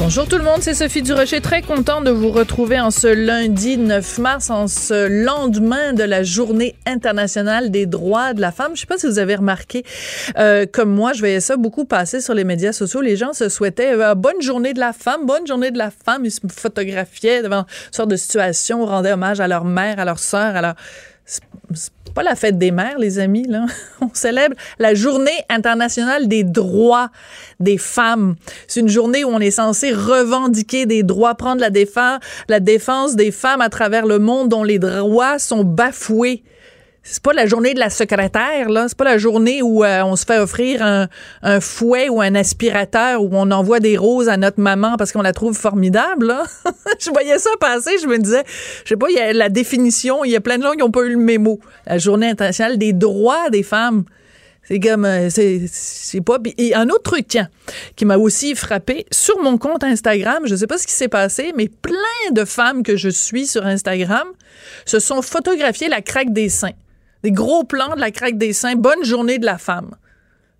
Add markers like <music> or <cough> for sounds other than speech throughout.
Bonjour tout le monde, c'est Sophie Durocher, très content de vous retrouver en ce lundi 9 mars, en ce lendemain de la journée internationale des droits de la femme. Je sais pas si vous avez remarqué, euh, comme moi, je voyais ça beaucoup passer sur les médias sociaux. Les gens se souhaitaient euh, bonne journée de la femme, bonne journée de la femme. Ils se photographiaient devant toutes sortes de situations, rendaient hommage à leur mère, à leur sœur, à leur pas la fête des mères, les amis, là. <laughs> On célèbre la journée internationale des droits des femmes. C'est une journée où on est censé revendiquer des droits, prendre la défense, la défense des femmes à travers le monde dont les droits sont bafoués c'est pas la journée de la secrétaire, là. C'est pas la journée où euh, on se fait offrir un, fouet ou un aspirateur où on envoie des roses à notre maman parce qu'on la trouve formidable, là. <laughs> je voyais ça passer, je me disais, je sais pas, il y a la définition, il y a plein de gens qui ont pas eu le mémo. La journée internationale des droits des femmes. C'est comme, euh, c'est pas. Et un autre truc, tiens, qui m'a aussi frappé sur mon compte Instagram, je sais pas ce qui s'est passé, mais plein de femmes que je suis sur Instagram se sont photographiées la craque des seins des gros plans de la craque des seins. Bonne journée de la femme.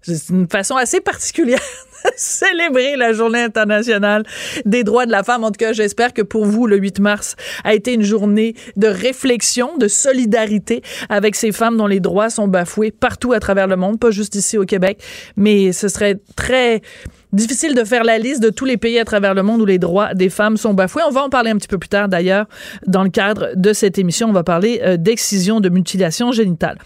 C'est une façon assez particulière <laughs> de célébrer la journée internationale des droits de la femme. En tout cas, j'espère que pour vous, le 8 mars a été une journée de réflexion, de solidarité avec ces femmes dont les droits sont bafoués partout à travers le monde, pas juste ici au Québec. Mais ce serait très Difficile de faire la liste de tous les pays à travers le monde où les droits des femmes sont bafoués. On va en parler un petit peu plus tard d'ailleurs dans le cadre de cette émission. On va parler euh, d'excision, de mutilation génitale.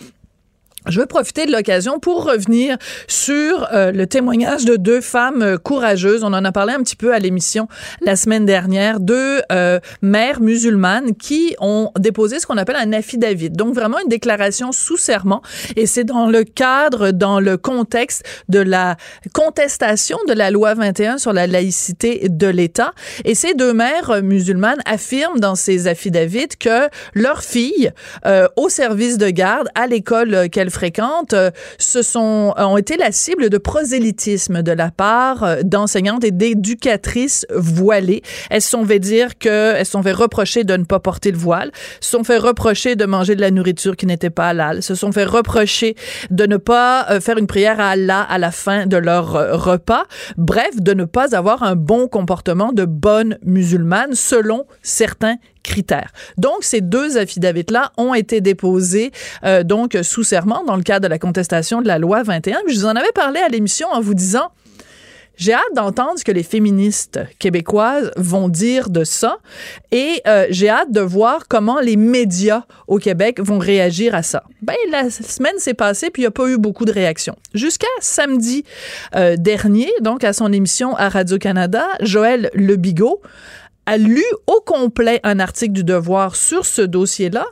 Je veux profiter de l'occasion pour revenir sur euh, le témoignage de deux femmes euh, courageuses. On en a parlé un petit peu à l'émission la semaine dernière. Deux euh, mères musulmanes qui ont déposé ce qu'on appelle un affidavit. Donc vraiment une déclaration sous serment. Et c'est dans le cadre, dans le contexte de la contestation de la loi 21 sur la laïcité de l'État. Et ces deux mères musulmanes affirment dans ces affidavits que leurs filles, au service de garde, à l'école qu'elles fréquentes euh, se sont euh, ont été la cible de prosélytisme de la part euh, d'enseignantes et d'éducatrices voilées. Elles sont fait dire que elles sont fait reprocher de ne pas porter le voile, se sont fait reprocher de manger de la nourriture qui n'était pas halal, se sont fait reprocher de ne pas faire une prière à Allah à la fin de leur repas. Bref, de ne pas avoir un bon comportement de bonne musulmane selon certains critères. Donc, ces deux affidavits-là ont été déposés euh, donc sous serment dans le cadre de la contestation de la loi 21. Je vous en avais parlé à l'émission en vous disant j'ai hâte d'entendre ce que les féministes québécoises vont dire de ça et euh, j'ai hâte de voir comment les médias au Québec vont réagir à ça. Ben la semaine s'est passée puis il n'y a pas eu beaucoup de réactions. Jusqu'à samedi euh, dernier, donc à son émission à Radio-Canada, Joël Lebigot a lu au complet un article du Devoir sur ce dossier-là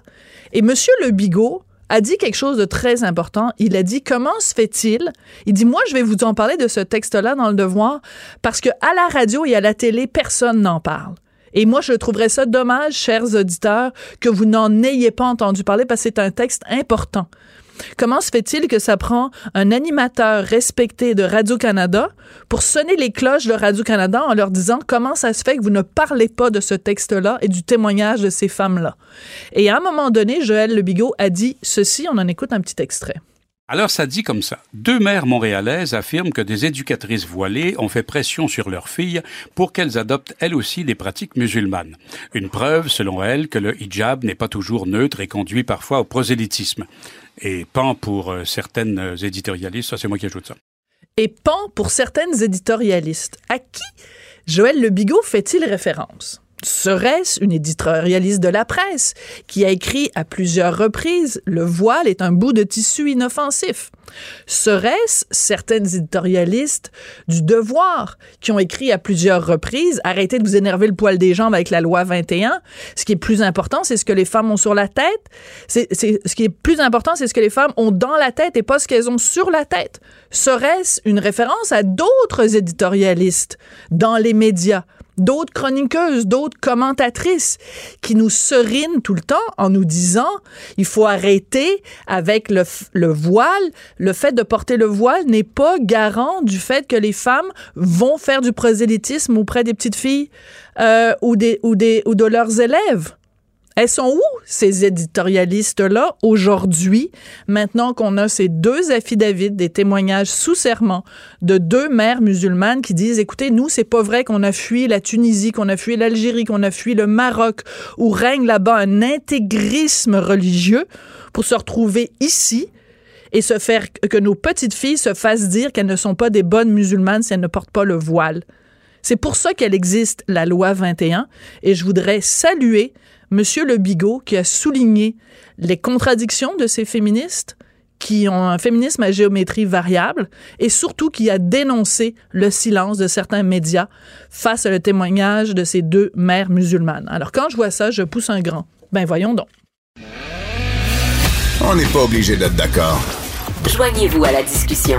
et Monsieur Le Bigot a dit quelque chose de très important. Il a dit comment se fait-il Il dit moi je vais vous en parler de ce texte-là dans le Devoir parce que à la radio et à la télé personne n'en parle. Et moi, je trouverais ça dommage, chers auditeurs, que vous n'en ayez pas entendu parler parce que c'est un texte important. Comment se fait-il que ça prend un animateur respecté de Radio-Canada pour sonner les cloches de Radio-Canada en leur disant comment ça se fait que vous ne parlez pas de ce texte-là et du témoignage de ces femmes-là? Et à un moment donné, Joël Le Bigot a dit ceci, on en écoute un petit extrait. Alors ça dit comme ça. Deux mères montréalaises affirment que des éducatrices voilées ont fait pression sur leurs filles pour qu'elles adoptent elles aussi des pratiques musulmanes. Une preuve, selon elles, que le hijab n'est pas toujours neutre et conduit parfois au prosélytisme et pan pour euh, certaines euh, éditorialistes. Ça, c'est moi qui ajoute ça. Et pan pour certaines éditorialistes. À qui Joël Le Bigot fait-il référence? Serait-ce une éditorialiste de la presse qui a écrit à plusieurs reprises Le voile est un bout de tissu inoffensif? Serait-ce certaines éditorialistes du devoir qui ont écrit à plusieurs reprises Arrêtez de vous énerver le poil des jambes avec la loi 21. Ce qui est plus important, c'est ce que les femmes ont sur la tête. Ce qui est plus important, c'est ce que les femmes ont dans la tête et pas ce qu'elles ont sur la tête. Serait-ce une référence à d'autres éditorialistes dans les médias? D'autres chroniqueuses, d'autres commentatrices qui nous serinent tout le temps en nous disant il faut arrêter avec le, le voile. Le fait de porter le voile n'est pas garant du fait que les femmes vont faire du prosélytisme auprès des petites filles euh, ou, des, ou, des, ou de leurs élèves. Elles sont où, ces éditorialistes-là, aujourd'hui, maintenant qu'on a ces deux affidavits, des témoignages sous serment de deux mères musulmanes qui disent, écoutez, nous, c'est pas vrai qu'on a fui la Tunisie, qu'on a fui l'Algérie, qu'on a fui le Maroc, où règne là-bas un intégrisme religieux pour se retrouver ici et se faire que nos petites filles se fassent dire qu'elles ne sont pas des bonnes musulmanes si elles ne portent pas le voile. C'est pour ça qu'elle existe, la loi 21, et je voudrais saluer Monsieur Le Bigot qui a souligné les contradictions de ces féministes qui ont un féminisme à géométrie variable et surtout qui a dénoncé le silence de certains médias face à le témoignage de ces deux mères musulmanes. Alors quand je vois ça, je pousse un grand. Ben voyons donc. On n'est pas obligé d'être d'accord. Joignez-vous à la discussion.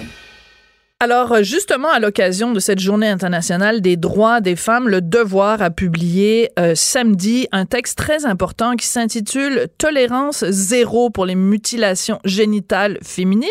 Alors, euh, justement, à l'occasion de cette journée internationale des droits des femmes, le Devoir a publié euh, samedi un texte très important qui s'intitule Tolérance zéro pour les mutilations génitales féminines.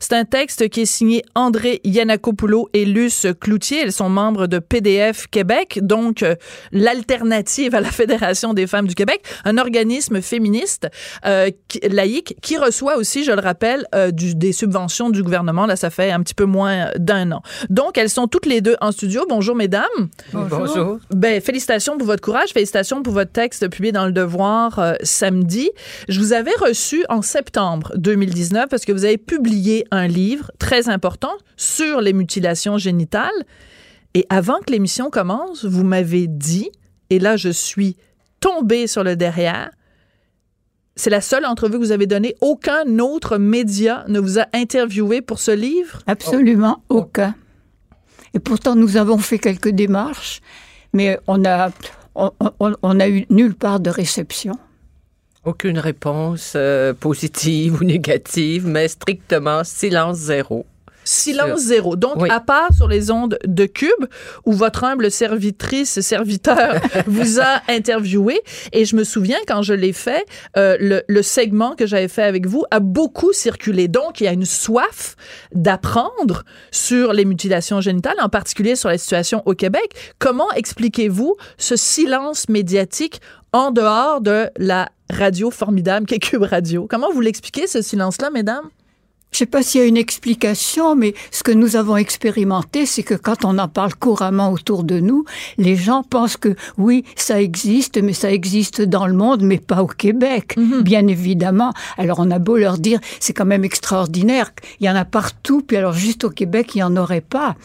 C'est un texte qui est signé André Yannakopoulou et Luce Cloutier. Elles sont membres de PDF Québec, donc euh, l'alternative à la Fédération des femmes du Québec, un organisme féministe euh, laïque qui reçoit aussi, je le rappelle, euh, du, des subventions du gouvernement. Là, ça fait un petit peu moins d'un an. Donc, elles sont toutes les deux en studio. Bonjour, mesdames. Bonjour. Ben, félicitations pour votre courage. Félicitations pour votre texte publié dans Le Devoir euh, samedi. Je vous avais reçu en septembre 2019 parce que vous avez publié un livre très important sur les mutilations génitales. Et avant que l'émission commence, vous m'avez dit, et là, je suis tombée sur le derrière, c'est la seule entrevue que vous avez donnée. Aucun autre média ne vous a interviewé pour ce livre? Absolument aucun. Et pourtant, nous avons fait quelques démarches, mais on a, on, on- on a eu nulle part de réception. Aucune réponse euh, positive <laughs> ou négative, mais strictement silence zéro. Silence zéro. Donc, Oui. à part sur les ondes de Cube, où votre humble servitrice, serviteur <laughs> vous a interviewé, et je me souviens, quand je l'ai fait, euh, le, le segment que j'avais fait avec vous a beaucoup circulé. Donc, il y a une soif d'apprendre sur les mutilations génitales, en particulier sur la situation au Québec. Comment expliquez-vous ce silence médiatique en dehors de la radio formidable qu'est Cube Radio? Comment vous l'expliquez, ce silence-là, mesdames? Je sais pas s'il y a une explication, mais ce que nous avons expérimenté, c'est que quand on en parle couramment autour de nous, les gens pensent que oui, ça existe, mais ça existe dans le monde, mais pas au Québec, bien évidemment. Alors on a beau leur dire, c'est quand même extraordinaire, il y en a partout, puis alors juste au Québec, il y en aurait pas.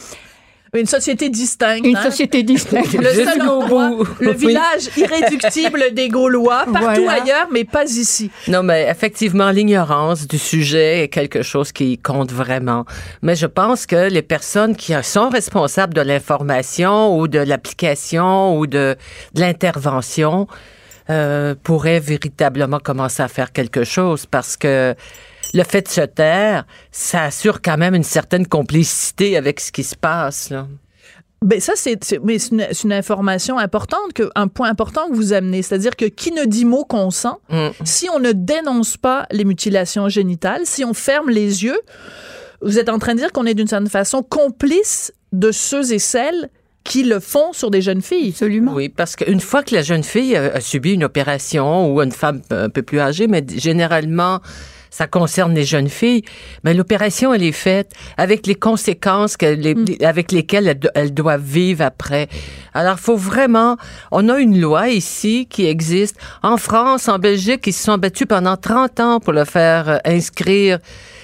Une société distincte. Une hein? société distincte. Le seul endroit, bout. le Oui. village irréductible des Gaulois, <laughs> partout Voilà. ailleurs, mais pas ici. Non, mais effectivement, l'ignorance du sujet est quelque chose qui compte vraiment. Mais je pense que les personnes qui sont responsables de l'information ou de l'application ou de, de l'intervention euh, pourraient véritablement commencer à faire quelque chose parce que le fait de se taire, ça assure quand même une certaine complicité avec ce qui se passe. Là. Ben ça, c'est mais c'est une, une information importante, que, un point important que vous amenez. C'est-à-dire que qui ne dit mot consent, Mm. si on ne dénonce pas les mutilations génitales, si on ferme les yeux, vous êtes en train de dire qu'on est d'une certaine façon complice de ceux et celles qui le font sur des jeunes filles. Absolument. Oui, parce qu'une fois que la jeune fille a, a subi une opération ou une femme un peu plus âgée, mais généralement, ça concerne les jeunes filles, mais l'opération, elle est faite avec les conséquences que les- avec lesquelles elles, do- elles doivent vivre après. Alors, faut vraiment... On a une loi ici qui existe. En France, en Belgique, ils se sont battus pendant 30 ans pour le faire euh, inscrire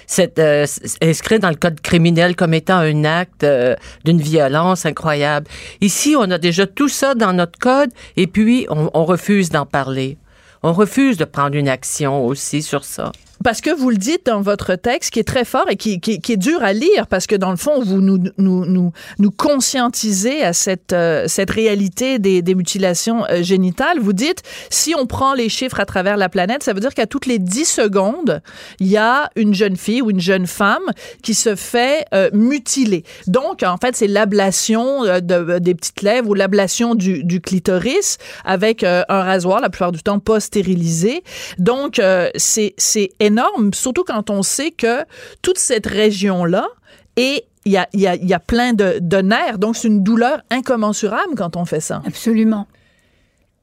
c'est euh, inscrit dans le code criminel comme étant un acte euh, d'une violence incroyable. Ici, on a déjà tout ça dans notre code et puis on, on refuse d'en parler. On refuse de prendre une action aussi sur ça. Parce que vous le dites dans votre texte, qui est très fort et qui, est dur à lire, parce que dans le fond, vous nous, nous, nous, nous conscientisez à cette, euh, cette réalité des, mutilations euh, génitales. Vous dites, si on prend les chiffres à travers la planète, ça veut dire qu'à toutes les 10 secondes, il y a une jeune fille ou une jeune femme qui se fait euh, mutiler. Donc, en fait, c'est l'ablation de, des petites lèvres ou l'ablation du, clitoris avec un rasoir, la plupart du temps pas stérilisé. Donc, c'est c'est énorme, surtout quand on sait que toute cette région-là est il y a, il y, a, il y a plein de, de nerfs, donc c'est une douleur incommensurable quand on fait ça. Absolument.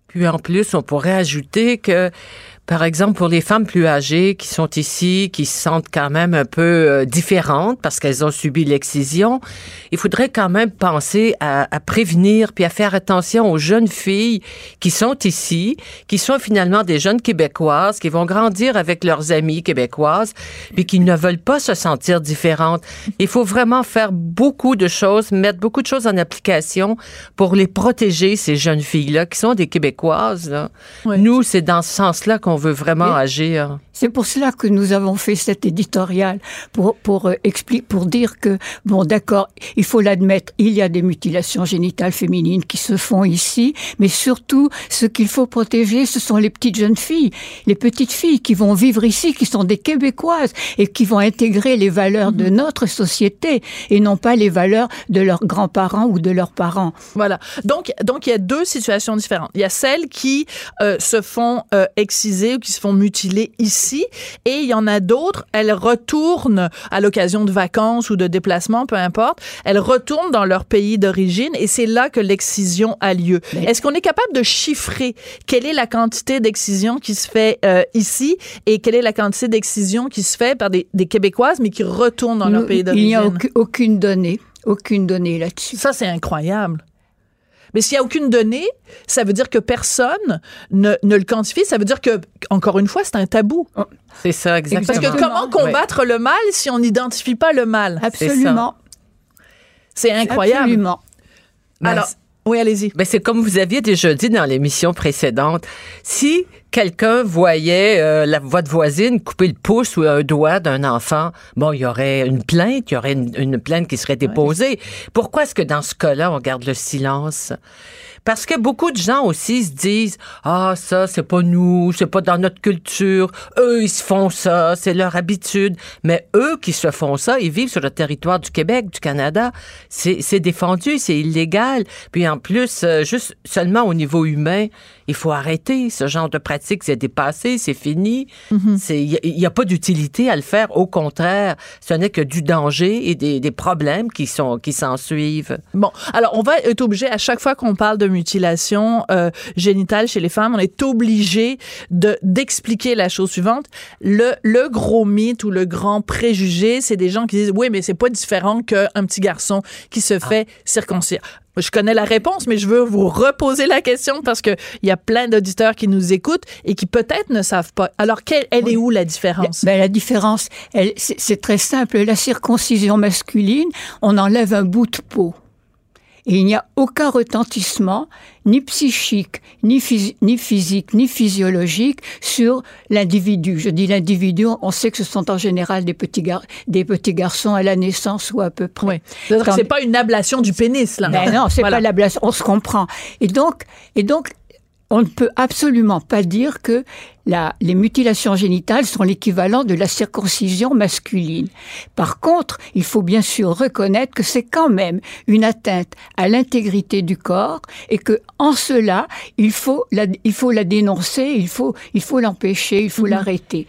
Puis en plus, on pourrait ajouter que, par exemple, pour les femmes plus âgées qui sont ici, qui se sentent quand même un peu euh, différentes parce qu'elles ont subi l'excision, il faudrait quand même penser à, à, prévenir puis à faire attention aux jeunes filles qui sont ici, qui sont finalement des jeunes québécoises, qui vont grandir avec leurs amies québécoises, puis qui ne veulent pas se sentir différentes. Il faut vraiment faire beaucoup de choses, mettre beaucoup de choses en application pour les protéger, ces jeunes filles-là, qui sont des Québécoises. Là. Oui. Nous, c'est dans ce sens-là qu'on veut vraiment agir. C'est pour cela que nous avons fait cet éditorial pour pour euh, expli- pour dire que bon d'accord, il faut l'admettre, il y a des mutilations génitales féminines qui se font ici, mais surtout ce qu'il faut protéger, ce sont les petites jeunes filles, les petites filles qui vont vivre ici, qui sont des québécoises et qui vont intégrer les valeurs de notre société et non pas les valeurs de leurs grands-parents ou de leurs parents. Voilà. Donc, donc il y a deux situations différentes. Il y a celles qui euh, se font euh, exciser ou qui se font mutiler ici, et il y en a d'autres. Elles retournent à l'occasion de vacances ou de déplacements, peu importe. Elles retournent dans leur pays d'origine, et c'est là que l'excision a lieu. Est-ce qu'on est capable de chiffrer quelle est la quantité d'excision qui se fait euh, ici et quelle est la quantité d'excision qui se fait par des, des Québécoises mais qui retournent dans leur pays il n'y a d'origine? aucune donnée, aucune donnée là-dessus. Ça, c'est incroyable. Mais s'il n'y a aucune donnée, ça veut dire que personne ne, ne le quantifie. Ça veut dire que, encore une fois, c'est un tabou. C'est ça, exactement. Parce que comment combattre le mal si on n'identifie pas le mal? Absolument, C'est incroyable. absolument. Alors, oui, allez-y. Ben, c'est comme vous aviez déjà dit dans l'émission précédente. Si quelqu'un voyait euh, la votre voisine couper le pouce ou un doigt d'un enfant, bon, il y aurait une plainte, il y aurait une, une plainte qui serait déposée. Pourquoi est-ce que dans ce cas-là, on garde le silence? Parce que beaucoup de gens aussi se disent ah ça c'est pas nous, c'est pas dans notre culture. Eux ils se font ça, c'est leur habitude. Mais eux qui se font ça, ils vivent sur le territoire du Québec, du Canada. C'est c'est défendu, c'est illégal. Puis en plus, euh, juste seulement au niveau humain, il faut arrêter ce genre de pratique. C'est dépassé, c'est fini. Il y, a- il y a pas d'utilité à le faire. Au contraire, ce n'est que du danger et des, des problèmes qui sont qui s'en suivent. Bon, alors on va être obligé à chaque fois qu'on parle de mutilation euh, génitale chez les femmes, on est obligé de d'expliquer la chose suivante. Le le gros mythe ou le grand préjugé, c'est des gens qui disent oui, mais c'est pas différent qu'un petit garçon qui se fait circoncire. Je connais la réponse, mais je veux vous reposer la question parce que il y a plein d'auditeurs qui nous écoutent et qui peut-être ne savent pas. Alors, quelle, elle est où la différence? Ben, la différence, c'est très simple. La circoncision masculine, on enlève un bout de peau. Et il n'y a aucun retentissement, ni psychique, ni, phys- ni physique, ni physiologique, sur l'individu. Je dis l'individu, on sait que ce sont en général des petits, gar- des petits garçons à la naissance ou à peu près. Oui. Quand- c'est pas une ablation du pénis, là. Ben non, c'est Voilà. pas l'ablation, on se comprend. Et donc, et donc, on ne peut absolument pas dire que la, les mutilations génitales sont l'équivalent de la circoncision masculine. Par contre, il faut bien sûr reconnaître que c'est quand même une atteinte à l'intégrité du corps et que en cela, il faut la, il faut la dénoncer, il faut, il faut l'empêcher, il faut l'arrêter.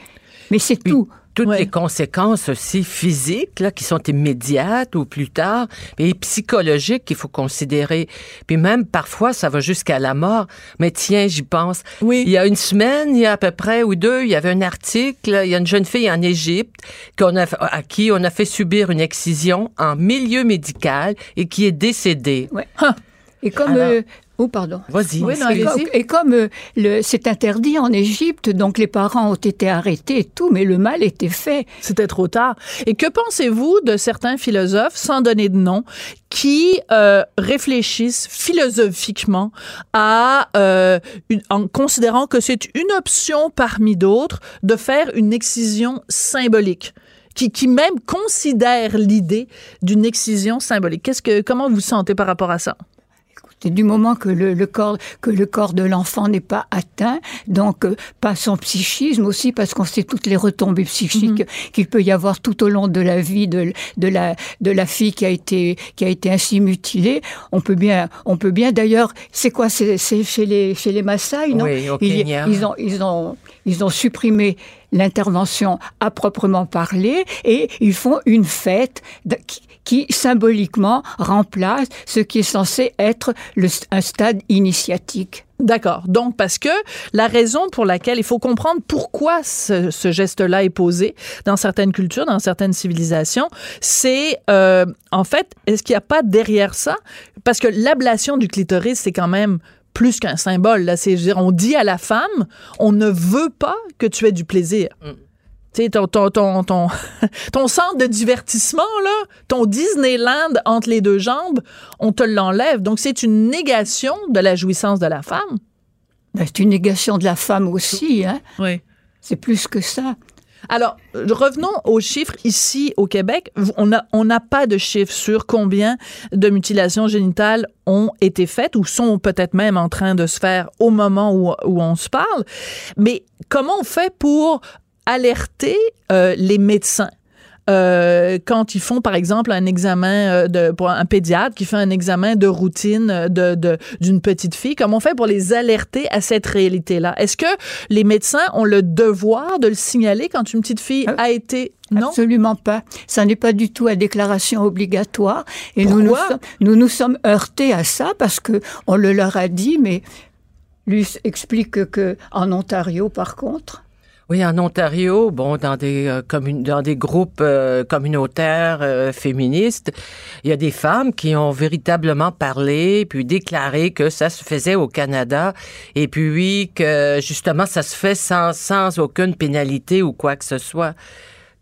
Mais c'est tout. Toutes Ouais. les conséquences aussi physiques là, qui sont immédiates ou plus tard, et psychologiques qu'il faut considérer. Puis même parfois, ça va jusqu'à la mort. Mais tiens, j'y pense. Oui. Il y a une semaine, il y a à peu près ou deux, il y avait un article, il y a une jeune fille en Égypte qu'on a, à qui on a fait subir une excision en milieu médical et qui est décédée. Ouais. Et comme Alors- euh, Oh, pardon. Vas-y. Oui, non, Et comme, et comme, euh, le- c'est interdit en Égypte, donc les parents ont été arrêtés et tout, mais le mal était fait. C'était trop tard. Et que pensez-vous de certains philosophes, sans donner de nom, qui euh, réfléchissent philosophiquement à, euh, une- en considérant que c'est une option parmi d'autres de faire une excision symbolique? Qui, qui même considèrent l'idée d'une excision symbolique? Qu'est-ce que, comment vous sentez par rapport à ça? C'est du moment que le, le corps que le corps de l'enfant n'est pas atteint, donc euh, pas son psychisme aussi parce qu'on sait toutes les retombées psychiques qu'il peut y avoir tout au long de la vie de, de la de la fille qui a été qui a été ainsi mutilée. On peut bien on peut bien d'ailleurs c'est quoi c'est c'est chez les chez les Maasai non? Oui, au Il y- Kenya. ils ont ils ont ils ont supprimé l'intervention à proprement parler et ils font une fête de- qui, qui symboliquement remplace ce qui est censé être le, un stade initiatique. D'accord. Donc, parce que la raison pour laquelle il faut comprendre pourquoi ce, ce geste-là est posé dans certaines cultures, dans certaines civilisations, c'est euh, en fait, est-ce qu'il n'y a pas derrière ça? Parce que l'ablation du clitoris, c'est quand même plus qu'un symbole. Là, c'est, dire, on dit à la femme, on ne veut pas que tu aies du plaisir. Tu ton, ton, ton, ton, <laughs> ton centre de divertissement, là, ton Disneyland entre les deux jambes, on te l'enlève. Donc, c'est une négation de la jouissance de la femme. Ben, C'est une négation de la femme aussi, hein. Oui. c'est plus que ça. Alors, euh, revenons aux chiffres ici au Québec. On n'a on pas de chiffres sur combien de mutilations génitales ont été faites ou sont peut-être même en train de se faire au moment où, où on se parle. Mais comment on fait pour alerter euh, les médecins? euh, quand ils font, par exemple, un examen euh, de, pour un pédiatre qui fait un examen de routine de, de- d'une petite fille, comment on fait pour les alerter à cette réalité-là? Est-ce que les médecins ont le devoir de le signaler quand une petite fille a été... Non? Absolument pas. Ça n'est pas du tout à déclaration obligatoire. Et nous nous, sommes, nous nous sommes heurtés à ça parce que on le leur a dit, mais Luce explique que en Ontario, par contre, Oui, en Ontario, bon, dans des euh, dans des groupes euh, communautaires euh, féministes, il y a des femmes qui ont véritablement parlé puis déclaré que ça se faisait au Canada et puis que justement ça se fait sans sans aucune pénalité ou quoi que ce soit.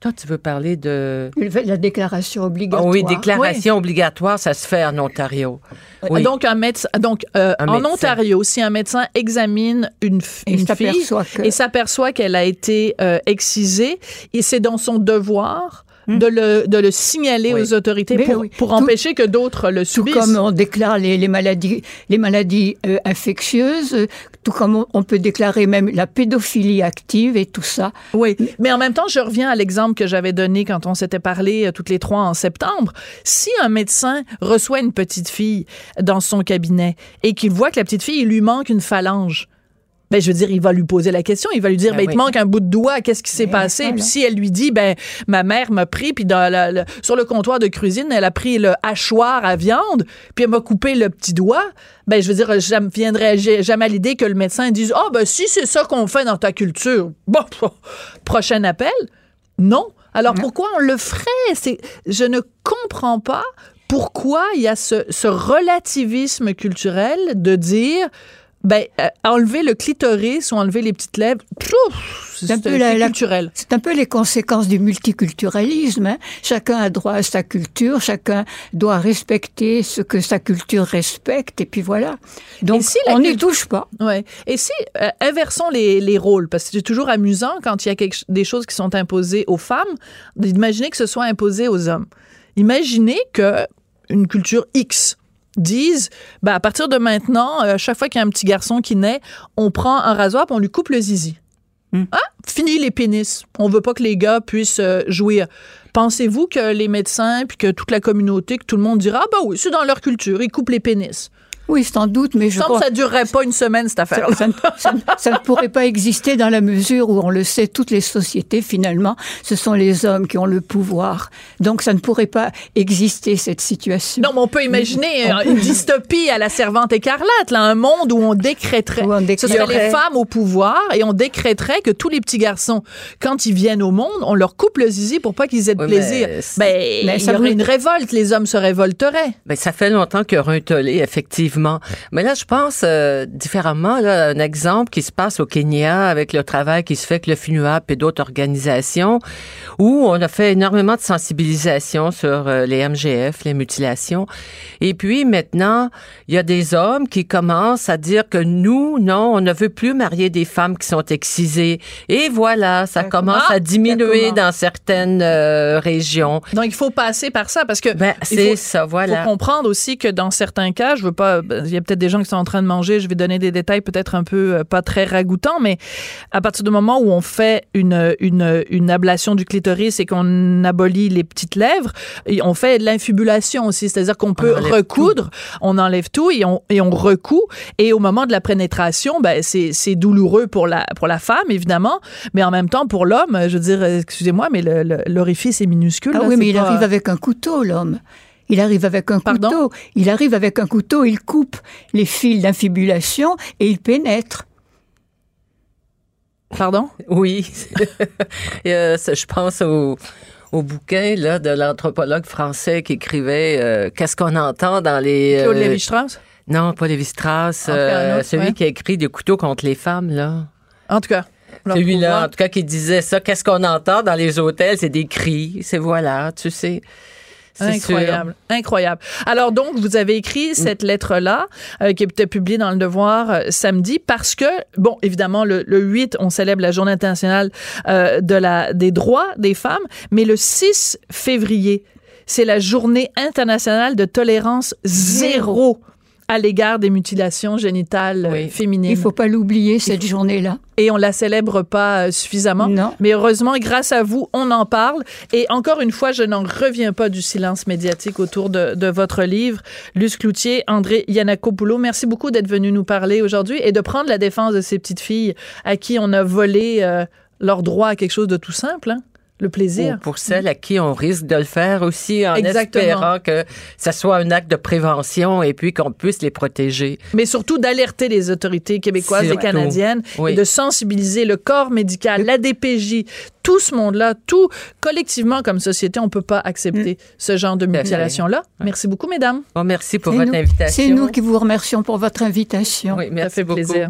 Toi, tu veux parler de la déclaration obligatoire. oui, déclaration obligatoire, ça se fait en Ontario. Oui. Donc, un médecin, donc euh, Un en médecin. Ontario, si un médecin examine une, Et fille que- et s'aperçoit qu'elle a été euh, excisée, et c'est dans son devoir de, le, de le signaler Oui. aux autorités Mais pour, oui. pour Tout- empêcher que d'autres le Tout subissent. comme on déclare les, les maladies, les maladies euh, infectieuses, tout comme on, on peut déclarer même la pédophilie active et tout ça. Oui, mais en même temps, je reviens à l'exemple que j'avais donné quand on s'était parlé euh, toutes les trois en septembre. Si un médecin reçoit une petite fille dans son cabinet et qu'il voit que la petite fille, il lui manque une phalange, ben, je veux dire, il va lui poser la question. Il va lui dire, Ben ben, il te manque un bout de doigt. Qu'est-ce qui s'est Ben, passé? Puis si elle lui dit, ben, ma mère m'a pris, puis dans la- le- sur le comptoir de cuisine, elle a pris le hachoir à viande, puis elle m'a coupé le petit doigt. Ben, je veux dire, je ne viendrais j'ai- jamais à l'idée que le médecin dise, oh, ben, si c'est ça qu'on fait dans ta culture, bon, <laughs> prochain appel. Non. Alors, pourquoi on le ferait? C'est, je ne comprends pas pourquoi il y a ce, ce relativisme culturel de dire, ben, euh, enlever le clitoris ou enlever les petites lèvres, c'est, un peu la- culturel. C'est un peu les conséquences du multiculturalisme. hein. Chacun a droit à sa culture, chacun doit respecter ce que sa culture respecte, et puis voilà. Donc, si on n'y touche pas. Ouais. Et si, euh, inversons les, les rôles, parce que c'est toujours amusant quand il y a quelque, des choses qui sont imposées aux femmes, d'imaginer que ce soit imposé aux hommes. Imaginez que une culture X dise, ben, à partir de maintenant, euh, chaque fois qu'il y a un petit garçon qui naît, on prend un rasoir et on lui coupe le zizi. Ah, fini les pénis. On veut pas que les gars puissent euh, jouir. Pensez-vous que les médecins puis que toute la communauté, que tout le monde dira, ah ben oui, c'est dans leur culture, ils coupent les pénis. Oui, sans doute, mais je crois que ça durerait pas une semaine cette affaire. ça, ça ne- ça ne- ça ne pourrait pas exister dans la mesure où on le sait, toutes les sociétés, finalement, ce sont les hommes qui ont le pouvoir. Donc, ça ne pourrait pas exister, cette situation. Non, mais on peut imaginer euh, une dystopie à la servante écarlate, là, un monde où on décréterait. Où on Ce serait décréterait. les femmes au pouvoir et on décréterait que tous les petits garçons, quand ils viennent au monde, on leur coupe le zizi pour pas qu'ils aient de Oui, plaisir. mais Ben, Mais il y ça aurait une révolte, les hommes se révolteraient. Ben, ça fait longtemps que un tollé, effectivement, Mais là, je pense euh, différemment. Là, un exemple qui se passe au Kenya avec le travail qui se fait avec le FINUAP et d'autres organisations, où on a fait énormément de sensibilisation sur euh, les MGF, les mutilations. Et puis maintenant, il y a des hommes qui commencent à dire que nous, non, on ne veut plus marier des femmes qui sont excisées. Et voilà, ça commence à diminuer dans certaines euh, régions. Donc, il faut passer par ça parce que Ben, c'est ça, voilà. faut comprendre aussi que dans certains cas, je veux pas, il y a peut-être des gens qui sont en train de manger, je vais donner des détails peut-être un peu euh, pas très ragoûtants, mais à partir du moment où on fait une, une, une ablation du clitoris et qu'on abolit les petites lèvres, et on fait de l'infibulation aussi, c'est-à-dire qu'on peut recoudre, on enlève tout et on, et on recoud. Et au moment de la pénétration, ben, c'est, douloureux pour la, pour la femme, évidemment, mais en même temps, pour l'homme, je veux dire, excusez-moi, mais l'orifice est minuscule. Ah là, oui, mais il arrive avec un couteau, l'homme. Il arrive avec un Pardon couteau. Il arrive avec un couteau, il coupe les fils d'infibulation et il pénètre. Pardon? Oui. <laughs> Euh, je pense au, au bouquin là, de l'anthropologue français qui écrivait euh, Qu'est-ce qu'on entend dans les. Claude euh, Lévi-Strauss? non, pas Lévi-Strauss. Euh, autre, celui ouais. qui a écrit des couteaux contre les femmes, là. En tout cas. Celui-là, en tout cas, qui disait ça. Qu'est-ce qu'on entend dans les hôtels? C'est des cris. C'est voilà, tu sais. Sûr. Incroyable, incroyable. Alors donc, vous avez écrit Mm. cette lettre-là, euh, qui était publiée dans Le Devoir euh, samedi, parce que, bon, évidemment, le, le 8, on célèbre la Journée internationale euh, de la, des droits des femmes, mais le 6 février, c'est la Journée internationale de tolérance zéro à l'égard des mutilations génitales euh, Oui. féminines. Il faut pas l'oublier, cette journée-là. Et on la célèbre pas euh, suffisamment. Non. Mais heureusement, grâce à vous, on en parle. Et encore une fois, je n'en reviens pas du silence médiatique autour de, de votre livre. Luce Cloutier, André Yannakopoulou, merci beaucoup d'être venu nous parler aujourd'hui et de prendre la défense de ces petites filles à qui on a volé euh, leur droit à quelque chose de tout simple, hein? Le plaisir. Ou pour celles à qui on risque de le faire aussi en Exactement. espérant que ça soit un acte de prévention et puis qu'on puisse les protéger. Mais surtout d'alerter les autorités québécoises et canadiennes Oui. et de sensibiliser le corps médical, la DPJ, tout ce monde-là, tout collectivement comme société, on peut pas accepter ce genre de mutilation-là. Merci beaucoup, mesdames. Bon, merci pour C'est votre nous- invitation. C'est nous qui vous remercions pour votre invitation. Oui, Ça merci fait beaucoup. plaisir.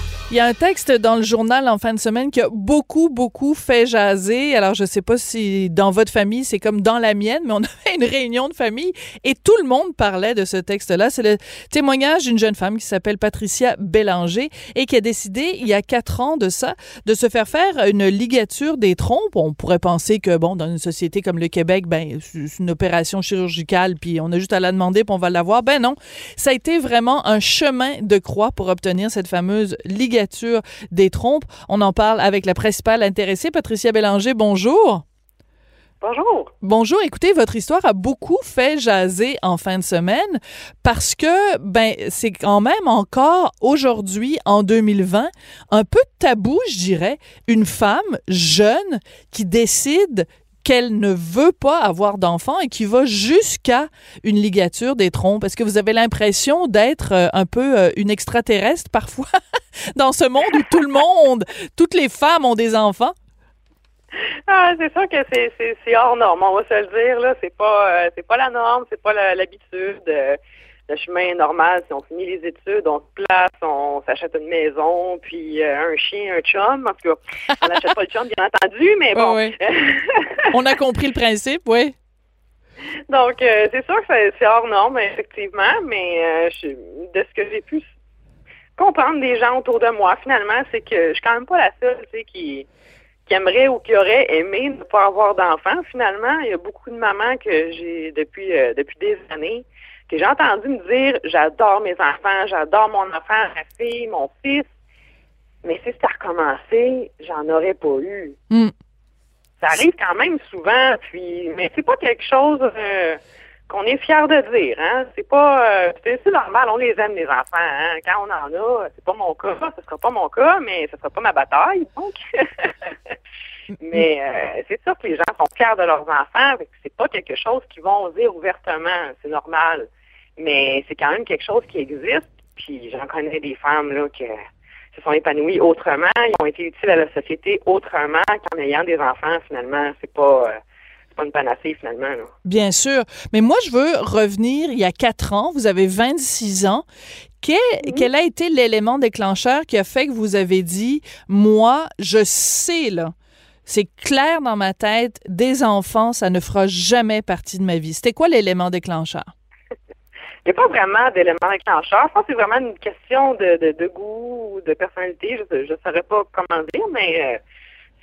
Il y a un texte dans le journal en fin de semaine qui a beaucoup, beaucoup fait jaser. Alors, je sais pas si dans votre famille, c'est comme dans la mienne, mais on <laughs> avait une réunion de famille et tout le monde parlait de ce texte-là. C'est le témoignage d'une jeune femme qui s'appelle Patricia Bélanger et qui a décidé, il y a quatre ans de ça, de se faire faire une ligature des trompes. On pourrait penser que, bon, dans une société comme le Québec, ben, c'est une opération chirurgicale, puis on a juste à la demander, puis on va l'avoir. Ben non, ça a été vraiment un chemin de croix pour obtenir cette fameuse ligature des trompes. On en parle avec la principale intéressée, Patricia Bélanger. Bonjour. Bonjour. Bonjour, écoutez, votre histoire a beaucoup fait jaser en fin de semaine parce que ben c'est quand même encore aujourd'hui en 2020 un peu tabou, je dirais, une femme jeune qui décide qu'elle ne veut pas avoir d'enfant et qui va jusqu'à une ligature des trompes. Est-ce que vous avez l'impression d'être euh, un peu euh, une extraterrestre parfois <laughs> dans ce monde où tout le monde, toutes les femmes ont des enfants? Ah, c'est sûr que c'est, hors norme, on va se le dire. Là, c'est pas, euh, c'est pas la norme, c'est pas la- l'habitude. Le chemin normal, si on finit les études, on se place, on s'achète une maison, puis euh, un chien, un chum. En tout cas, on n'achète pas le chum, bien entendu, mais bon. Ouais, <laughs> On a compris le principe, oui. Donc, euh, c'est sûr que c'est, c'est hors norme, effectivement, mais euh, je- de ce que j'ai pu comprendre des gens autour de moi, finalement, c'est que je suis quand même pas la seule, tu sais, qui, qui aimerait ou qui aurait aimé ne pas avoir d'enfants. Finalement, il y a beaucoup de mamans que j'ai depuis euh, depuis des années que j'ai entendu me dire j'adore mes enfants, j'adore mon enfant, ma fille, mon fils. Mais si c'était recommencé, j'en aurais pas eu. Mm. Ça arrive quand même souvent, puis mais c'est pas quelque chose euh, qu'on est fier de dire, hein. C'est pas euh, c'est normal, on les aime les enfants, hein. Quand on en a, c'est pas mon cas, ce sera pas mon cas, mais ce sera pas ma bataille, donc. <laughs> mais euh, c'est sûr que les gens sont fiers de leurs enfants, que c'est pas quelque chose qu'ils vont dire ouvertement, c'est normal. Mais c'est quand même quelque chose qui existe. Puis j'en connais des femmes là qui se sont épanouies autrement, ils ont été utiles à la société autrement qu'en ayant des enfants. Finalement, c'est pas euh, pas une panacée finalement. Là. Bien sûr. Mais moi, je veux revenir il y a quatre ans. Vous avez 26 ans. Quel, quel a été l'élément déclencheur qui a fait que vous avez dit, moi, je sais, là, c'est clair dans ma tête, des enfants, ça ne fera jamais partie de ma vie. C'était quoi l'élément déclencheur? Il n'y a pas vraiment d'élément déclencheur. Je pense que c'est vraiment une question de, de, de goût ou de personnalité. Je ne saurais pas comment dire, mais euh,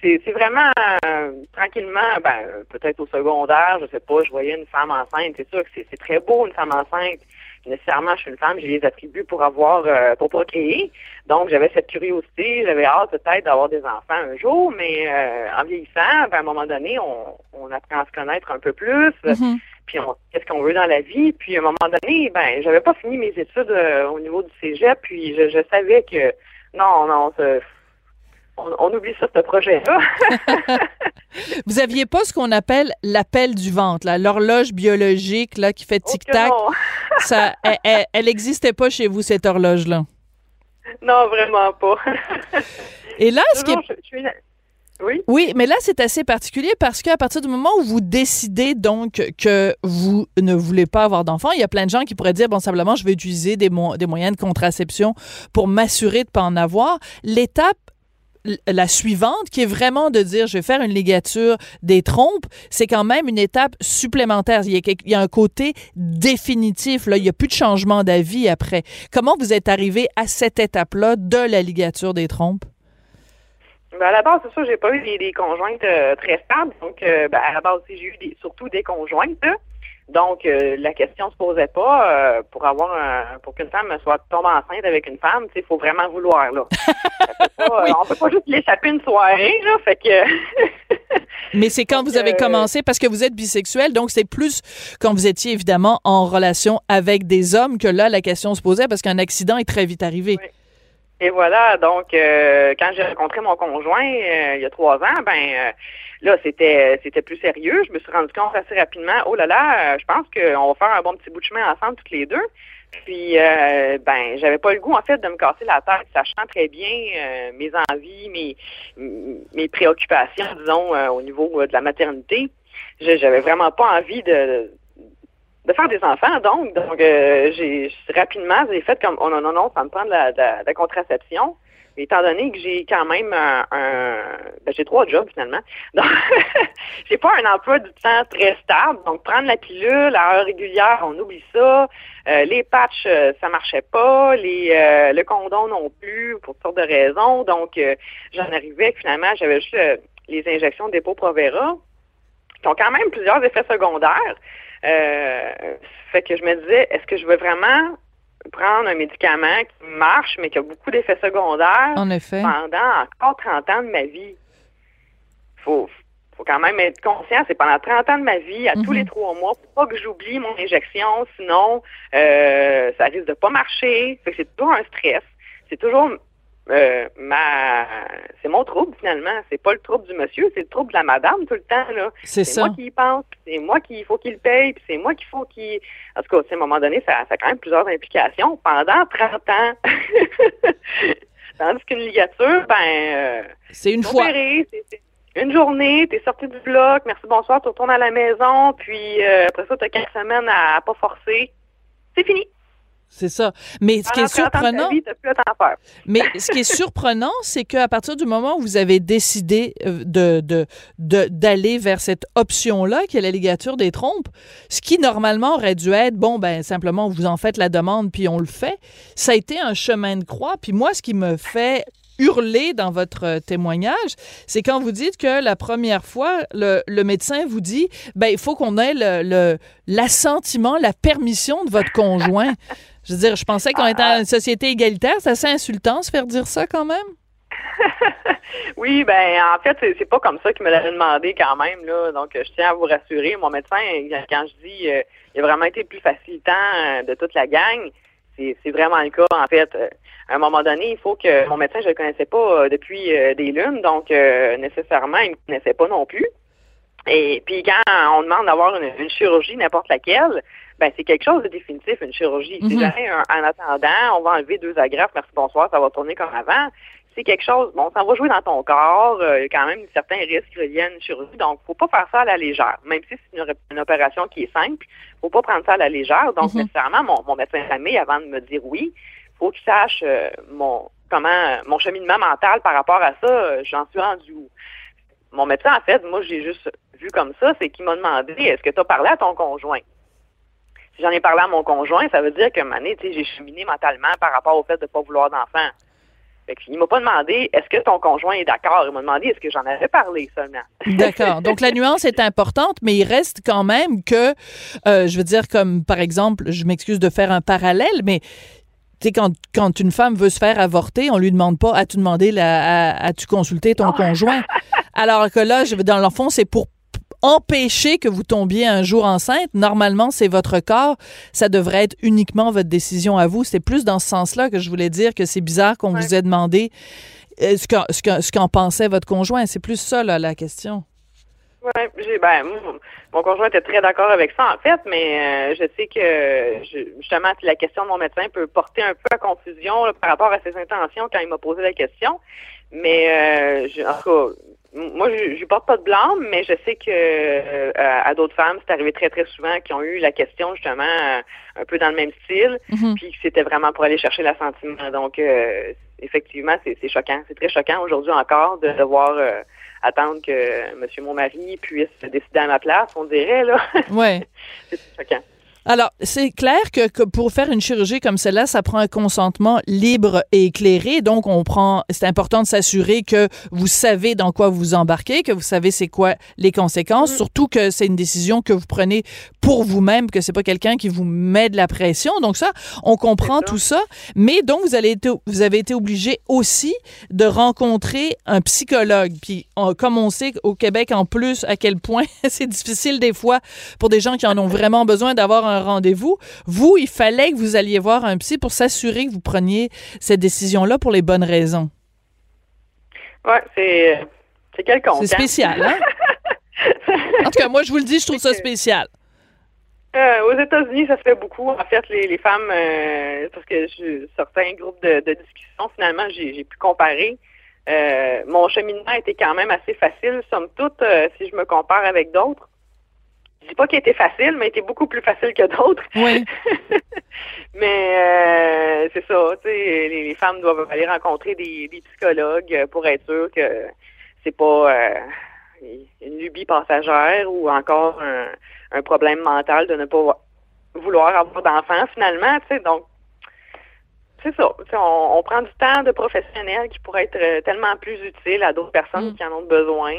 c'est vraiment euh, tranquillement, ben, peut-être au secondaire, je sais pas, je voyais une femme enceinte. C'est sûr que c'est c'est très beau, une femme enceinte. Nécessairement, je suis une femme, j'ai les attributs pour avoir, euh, pour procréer. Donc, j'avais cette curiosité, j'avais hâte peut-être d'avoir des enfants un jour, mais euh, en vieillissant, ben, à un moment donné, on, on apprend à se connaître un peu plus. Mhm. Puis on- qu'est-ce qu'on veut dans la vie? Puis à un moment donné, ben j'avais pas fini mes études euh, au niveau du cégep, puis je, je savais que non, non, on, on oublie ça, ce projet-là. <laughs> Vous aviez pas ce qu'on appelle l'appel du ventre, l'horloge biologique là, qui fait Oh tic-tac? <laughs> Ça, elle- n'existait pas chez vous, cette horloge-là? non, vraiment pas. Et là, ce qui est Toujours, je- je suis- Oui? Oui, mais là, c'est assez particulier parce qu'à partir du moment où vous décidez donc que vous ne voulez pas avoir d'enfant, il y a plein de gens qui pourraient dire, bon, simplement, je vais utiliser des, mo- des moyens de contraception pour m'assurer de pas en avoir. L'étape la suivante, qui est vraiment de dire, je vais faire une ligature des trompes, c'est quand même une étape supplémentaire. Il y a, un côté définitif. Là. Il n'y a plus de changement d'avis après. Comment vous êtes arrivé à cette étape-là de la ligature des trompes? Ben, à la base, c'est sûr, j'ai pas eu des, conjointes euh, très stables. Donc, euh, ben, à la base j'ai eu des, surtout des conjointes. Donc, euh, la question se posait pas euh, pour avoir un, pour qu'une femme soit tombe enceinte avec une femme. Il faut vraiment vouloir là. <laughs> Pas, euh, On peut pas juste l'échapper une soirée là. Fait que <laughs> Mais c'est quand Donc, vous avez euh, commencé, parce que vous êtes bisexuel, donc c'est plus quand vous étiez évidemment en relation avec des hommes que là, la question se posait parce qu'un accident est très vite arrivé. Oui. Et voilà, donc euh, quand j'ai rencontré mon conjoint euh, il y a trois ans, ben euh, là c'était c'était plus sérieux. Je me suis rendu compte assez rapidement, oh là là, je pense qu'on va faire un bon petit bout de chemin ensemble toutes les deux. Puis euh, ben j'avais pas le goût en fait de me casser la tête, sachant très bien euh, mes envies, mes mes préoccupations, disons euh, au niveau de la maternité. J'avais vraiment pas envie de de faire des enfants, donc. Donc, euh, j'ai rapidement, j'ai fait comme, oh non, non, non, ça me prend de la, de de contraception. Étant donné que j'ai quand même un, ben, j'ai trois jobs finalement. <laughs> Donc, j'ai pas un emploi du temps très stable. Donc, prendre la pilule à heure régulière, on oublie ça. Euh, les patchs, euh, ça marchait pas. Les, le condom non plus, pour toutes sortes de raisons. Donc, j'en arrivais que finalement, j'avais juste les injections dépôt Provera, qui ont quand même plusieurs effets secondaires. Euh, fait que je me disais, est-ce que je veux vraiment prendre un médicament qui marche, mais qui a beaucoup d'effets secondaires En effet. pendant encore 30 ans de ma vie? Faut, faut quand même être conscient, c'est pendant 30 ans de ma vie, à tous Mhm. les trois mois, pour pas que j'oublie mon injection, sinon euh, ça risque de pas marcher. Fait que c'est toujours un stress. C'est toujours euh, ma c'est mon trouble finalement. C'est pas le trouble du monsieur, c'est le trouble de la madame tout le temps là. C'est moi qui y pense, c'est moi qui faut qu'il paye, puis c'est moi qu'il faut qu'il. En tout cas, à un moment donné, ça, ça a quand même plusieurs implications pendant 30 ans. <laughs> Tandis qu'une ligature, ben, euh, C'est une fois. c'est une journée, t'es sorti du bloc, merci, bonsoir, tu retournes à la maison, puis euh, après ça, t'as quatre semaines à, pas forcer. C'est fini. C'est ça. Mais ce qui est 30 ans de ta surprenant, vie, mais ce qui est surprenant, c'est qu'à partir du moment où vous avez décidé euh, de de- de- d'aller vers cette option-là, qui est la ligature des trompes, ce qui normalement aurait dû être, bon, ben simplement vous en faites la demande puis on le fait, ça a été un chemin de croix. Puis moi, ce qui me fait hurler dans votre euh, témoignage, c'est quand vous dites que la première fois, le, le médecin vous dit, ben il faut qu'on ait le- l'assentiment, la permission de votre conjoint. <laughs> Je veux dire, je pensais qu'on était dans une société égalitaire. C'est assez insultant se faire dire ça quand même. <laughs> Oui, ben en fait, c'est pas comme ça qu'il me l'avait demandé quand même, là. Donc, euh, je tiens à vous rassurer. Mon médecin, quand je dis euh, il a vraiment été le plus facilitant euh, de toute la gang, c'est c'est vraiment le cas, en fait. À un moment donné, il faut que mon médecin, je le connaissais pas euh, depuis euh, des lunes, donc euh, nécessairement, il me connaissait pas non plus. Et puis quand on demande d'avoir une, une chirurgie, n'importe laquelle, ben c'est quelque chose de définitif, une chirurgie. Jamais un- en attendant, on va enlever deux agrafes, merci, bonsoir, ça va tourner comme avant. C'est quelque chose, bon, ça va jouer dans ton corps, euh, quand même certains risques reliés à une chirurgie, donc faut pas faire ça à la légère. Même si c'est une, une opération qui est simple, faut pas prendre ça à la légère. Donc, Mhm. nécessairement, mon, mon médecin de famille, avant de me dire oui, faut qu'il sache euh, mon comment mon cheminement mental par rapport à ça, euh, j'en suis rendu où? Mon médecin, en fait, moi, j'ai juste vu comme ça, c'est qu'il m'a demandé est-ce que tu as parlé à ton conjoint? Si j'en ai parlé à mon conjoint, ça veut dire que année, tu sais, j'ai cheminé mentalement par rapport au fait de ne pas vouloir d'enfant. Fait il m'a pas demandé est-ce que ton conjoint est d'accord? Il m'a demandé est-ce que j'en avais parlé seulement? <laughs> D'accord. Donc la nuance est importante, mais il reste quand même que, euh, je veux dire, comme par exemple, je m'excuse de faire un parallèle, mais tu sais, quand, quand une femme veut se faire avorter, on lui demande pas as-tu demandé as-tu consulté ton conjoint? Alors que là, je, dans le fond, c'est pour empêcher que vous tombiez un jour enceinte. Normalement, c'est votre corps. Ça devrait être uniquement votre décision à vous. C'est plus dans ce sens-là que je voulais dire que c'est bizarre qu'on Ouais. vous ait demandé euh, qu'en ce qu'en pensait votre conjoint. C'est plus ça, là, la question. Ouais, j'ai ben mon- conjoint était très d'accord avec ça en fait, mais euh, je sais que je- justement la question de mon médecin peut porter un peu à confusion là, par rapport à ses intentions quand il m'a posé la question. Mais euh, je, en tout cas, moi je, lui porte pas de blâme, mais je sais que euh, à, à d'autres femmes c'est arrivé très très souvent qui ont eu la question justement euh, un peu dans le même style, Mhm. puis que c'était vraiment pour aller chercher l'assentiment. Donc euh, effectivement c'est c'est choquant, c'est très choquant aujourd'hui encore de devoir euh, attendre que Monsieur mon mari puisse décider à ma place, on dirait là. Ouais. <laughs> c'est choquant. Alors, c'est clair que, que pour faire une chirurgie comme celle-là, ça prend un consentement libre et éclairé. Donc, on prend, c'est important de s'assurer que vous savez dans quoi vous embarquez, que vous savez c'est quoi les conséquences, surtout que c'est une décision que vous prenez pour vous-même, que c'est pas quelqu'un qui vous met de la pression. Donc ça, on comprend tout ça. Mais donc, vous allez été, vous avez été obligé aussi de rencontrer un psychologue. Puis, on- comme on sait au Québec, en plus, à quel point <laughs> c'est difficile des fois pour des gens qui en ont <laughs> vraiment besoin d'avoir un rendez-vous. Vous, il fallait que vous alliez voir un psy pour s'assurer que vous preniez cette décision-là pour les bonnes raisons. Ouais, c'est c'est quelconque. C'est hein. spécial, hein? <laughs> En tout cas, moi, je vous le dis, je trouve ça spécial. Euh, aux États-Unis, ça se fait beaucoup. En fait, les, les femmes, euh, parce que je, certains groupes de, de discussion, finalement, j'ai j'ai pu comparer. Euh, mon cheminement était quand même assez facile, somme toute, si je me compare avec d'autres. Je dis pas qu'il était facile, mais il était beaucoup plus facile que d'autres. Oui. <laughs> mais euh, c'est ça, tu sais, les, les femmes doivent aller rencontrer des, des psychologues pour être sûr que c'est pas euh, une lubie passagère ou encore un, un problème mental de ne pas vouloir avoir d'enfants finalement, tu sais, donc c'est ça. Tu sais, On, on prend du temps de professionnels qui pourrait être euh, tellement plus utile à d'autres personnes Mm. qui en ont besoin.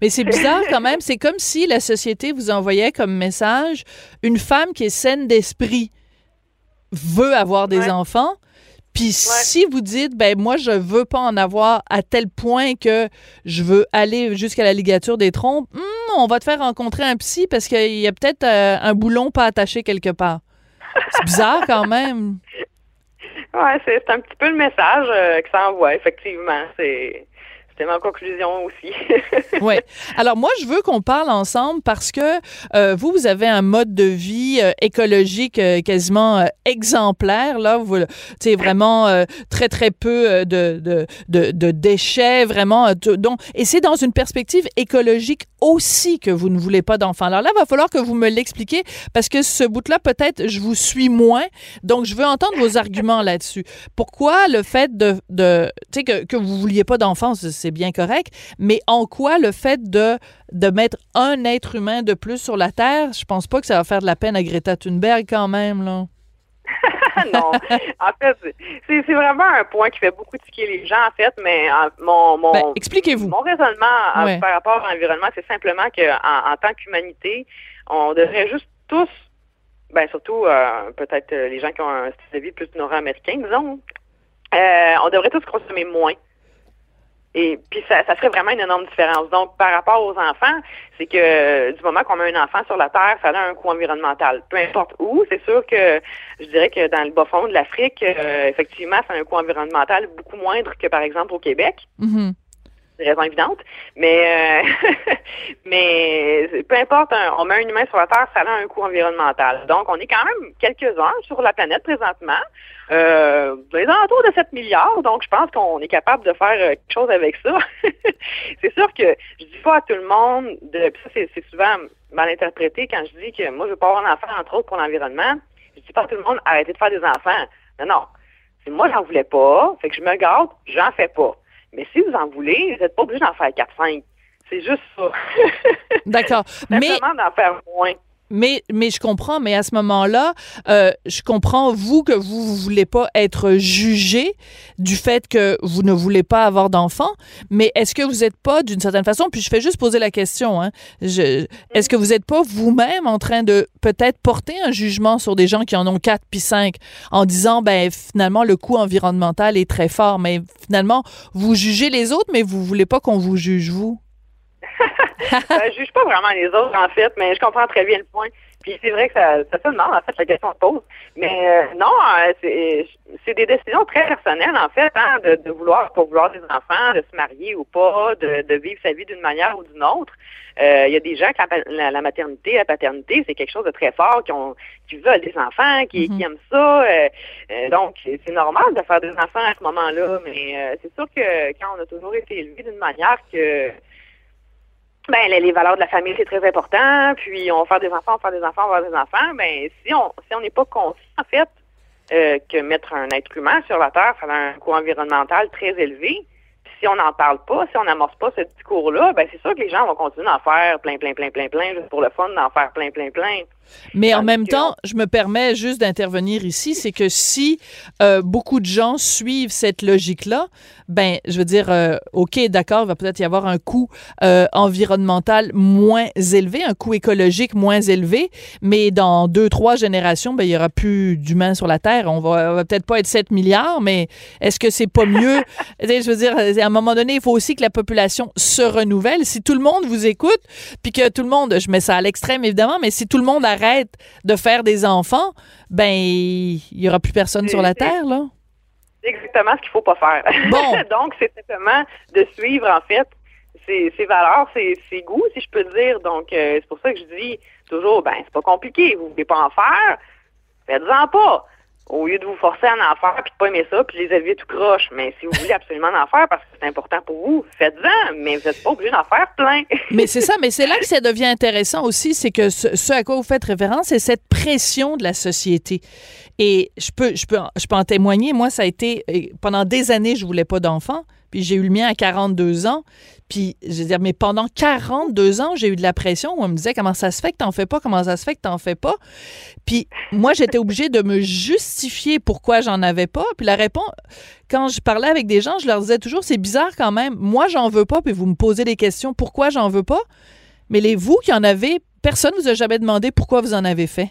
Mais c'est bizarre quand même. C'est comme si la société vous envoyait comme message une femme qui est saine d'esprit veut avoir des Ouais. enfants. Puis si vous dites, ben moi, je veux pas en avoir à tel point que je veux aller jusqu'à la ligature des trompes, hum, on va te faire rencontrer un psy parce qu'il y a peut-être euh, un boulon pas attaché quelque part. C'est bizarre quand même. <laughs> Ouais, c'est c'est un petit peu le message euh, que ça envoie, effectivement. C'est c'était ma conclusion aussi. <laughs> Oui. Alors moi, je veux qu'on parle ensemble parce que euh, vous, vous avez un mode de vie euh, écologique euh, quasiment euh, exemplaire. Là, vous, sais, vraiment euh, très très peu euh, de, de, de, de déchets, vraiment. donc, et c'est dans une perspective écologique aussi que vous ne voulez pas d'enfants. Alors là, il va falloir que vous me l'expliquiez parce que ce bout-là, peut-être, je vous suis moins. Donc, je veux entendre vos arguments là-dessus. Pourquoi le fait de, de tu sais, que, que vous vouliez pas d'enfants, c'est bien correct, mais en quoi le fait de, de mettre un être humain de plus sur la Terre, je pense pas que ça va faire de la peine à Greta Thunberg quand même, là. <laughs> non. En fait, c'est c'est vraiment un point qui fait beaucoup tiquer les gens, en fait, mais euh, mon, mon, Ben, expliquez-vous. mon raisonnement euh, Ouais. par rapport à l'environnement, c'est simplement qu'en en, tant qu'humanité, on devrait juste tous, ben surtout euh, peut-être les gens qui ont un style de vie plus nord-américain, disons, euh, on devrait tous consommer moins. Et puis ça, ça ferait vraiment une énorme différence. Donc, par rapport aux enfants, c'est que euh, du moment qu'on met un enfant sur la Terre, ça a un coût environnemental. Peu importe où, c'est sûr que je dirais que dans le bas fond de l'Afrique, euh, effectivement, ça a un coût environnemental beaucoup moindre que par exemple au Québec. Mhm. Des raisons évidentes. Mais, euh, <laughs> mais peu importe, on met un humain sur la Terre, ça a un coût environnemental. Donc, on est quand même quelques-uns sur la planète présentement. Euh, les alentours de 7 milliards, donc je pense qu'on est capable de faire euh, quelque chose avec ça. <laughs> c'est sûr que je dis pas à tout le monde, de, ça c'est souvent mal interprété quand je dis que moi je veux pas avoir un enfant, entre autres pour l'environnement. Je dis pas à tout le monde arrêtez de faire des enfants. Non, non. Moi j'en voulais pas, fait que je me garde, j'en fais pas. Mais si vous en voulez, vous n'êtes pas obligé d'en faire 4-5. C'est juste ça. D'accord. <laughs> Mais d'en faire moins. Mais, mais je comprends, mais à ce moment-là, euh, je comprends, vous, que vous ne voulez pas être jugé du fait que vous ne voulez pas avoir d'enfants, mais est-ce que vous n'êtes pas, d'une certaine façon, puis je fais juste poser la question, hein, est-ce que vous n'êtes pas vous-même en train de peut-être porter un jugement sur des gens qui en ont quatre puis cinq en disant, ben finalement, le coût environnemental est très fort, mais finalement, vous jugez les autres, mais vous voulez pas qu'on vous juge vous? Euh, je juge pas vraiment les autres, en fait, mais je comprends très bien le point. Puis c'est vrai que ça, ça se demande, en fait, la question se pose. Mais euh, non, euh, c'est des décisions très personnelles, en fait, hein, de, de, vouloir, pour vouloir des enfants, de se marier ou pas, de, de vivre sa vie d'une manière ou d'une autre. Euh, il y a des gens qui la, la, maternité, la paternité, c'est quelque chose de très fort, qui, ont, qui veulent des enfants, qui, qui mm-hmm. aiment ça. donc, c'est normal de faire des enfants à ce moment-là, mais c'est sûr que quand on a toujours été élevé d'une manière que ben, les, valeurs de la famille, c'est très important. Puis, on va faire des enfants, on va faire des enfants, on va faire des enfants. Ben, si on si on n'est pas conscient, en fait, euh, que mettre un être humain sur la Terre, ça a un coût environnemental très élevé. Si on n'en parle pas, si on n'amorce pas ce discours-là, ben c'est sûr que les gens vont continuer d'en faire plein, plein, plein, plein, plein, juste pour le fun, d'en faire plein, plein, plein. Mais en même temps, je me permets juste d'intervenir ici, c'est que si euh, beaucoup de gens suivent cette logique-là, ben, je veux dire, euh, OK, d'accord, il va peut-être y avoir un coût euh, environnemental moins élevé, un coût écologique moins élevé, mais dans deux, trois générations, ben, il y aura plus d'humains sur la Terre. On va, va peut-être pas être 7 milliards, mais est-ce que c'est pas mieux? <laughs> je veux dire, moment donné, il faut aussi que la population se renouvelle. Si tout le monde vous écoute, puis que tout le monde, je mets ça à l'extrême évidemment, mais si tout le monde arrête de faire des enfants, ben il y aura plus personne sur la terre là. C'est exactement ce qu'il faut pas faire. Bon. <laughs> Donc c'est simplement de suivre en fait ses, valeurs, ses, goûts, si je peux dire. Donc euh, c'est pour ça que je dis toujours, ben c'est pas compliqué. Vous voulez pas en faire, faites-en pas au lieu de vous forcer à en faire, puis de pas aimer ça, puis les élever tout croche. Mais si vous voulez absolument en faire parce que c'est important pour vous, faites-en, mais vous n'êtes pas obligé d'en faire plein. <laughs> mais c'est ça, mais c'est là que ça devient intéressant aussi, c'est que ce, à quoi vous faites référence, c'est cette pression de la société. Et je peux, je peux, je peux en témoigner. Moi, ça a été pendant des années, je voulais pas d'enfants. Puis j'ai eu le mien à 42 ans. Puis, je veux dire, mais pendant 42 ans, j'ai eu de la pression où on me disait comment ça se fait que t'en fais pas, comment ça se fait que t'en fais pas? Puis, moi, j'étais obligée de me justifier pourquoi j'en avais pas. Puis la réponse, quand je parlais avec des gens, je leur disais toujours, c'est bizarre quand même. Moi, j'en veux pas. Puis vous me posez des questions, pourquoi j'en veux pas? Mais les vous qui en avez, personne vous a jamais demandé pourquoi vous en avez fait.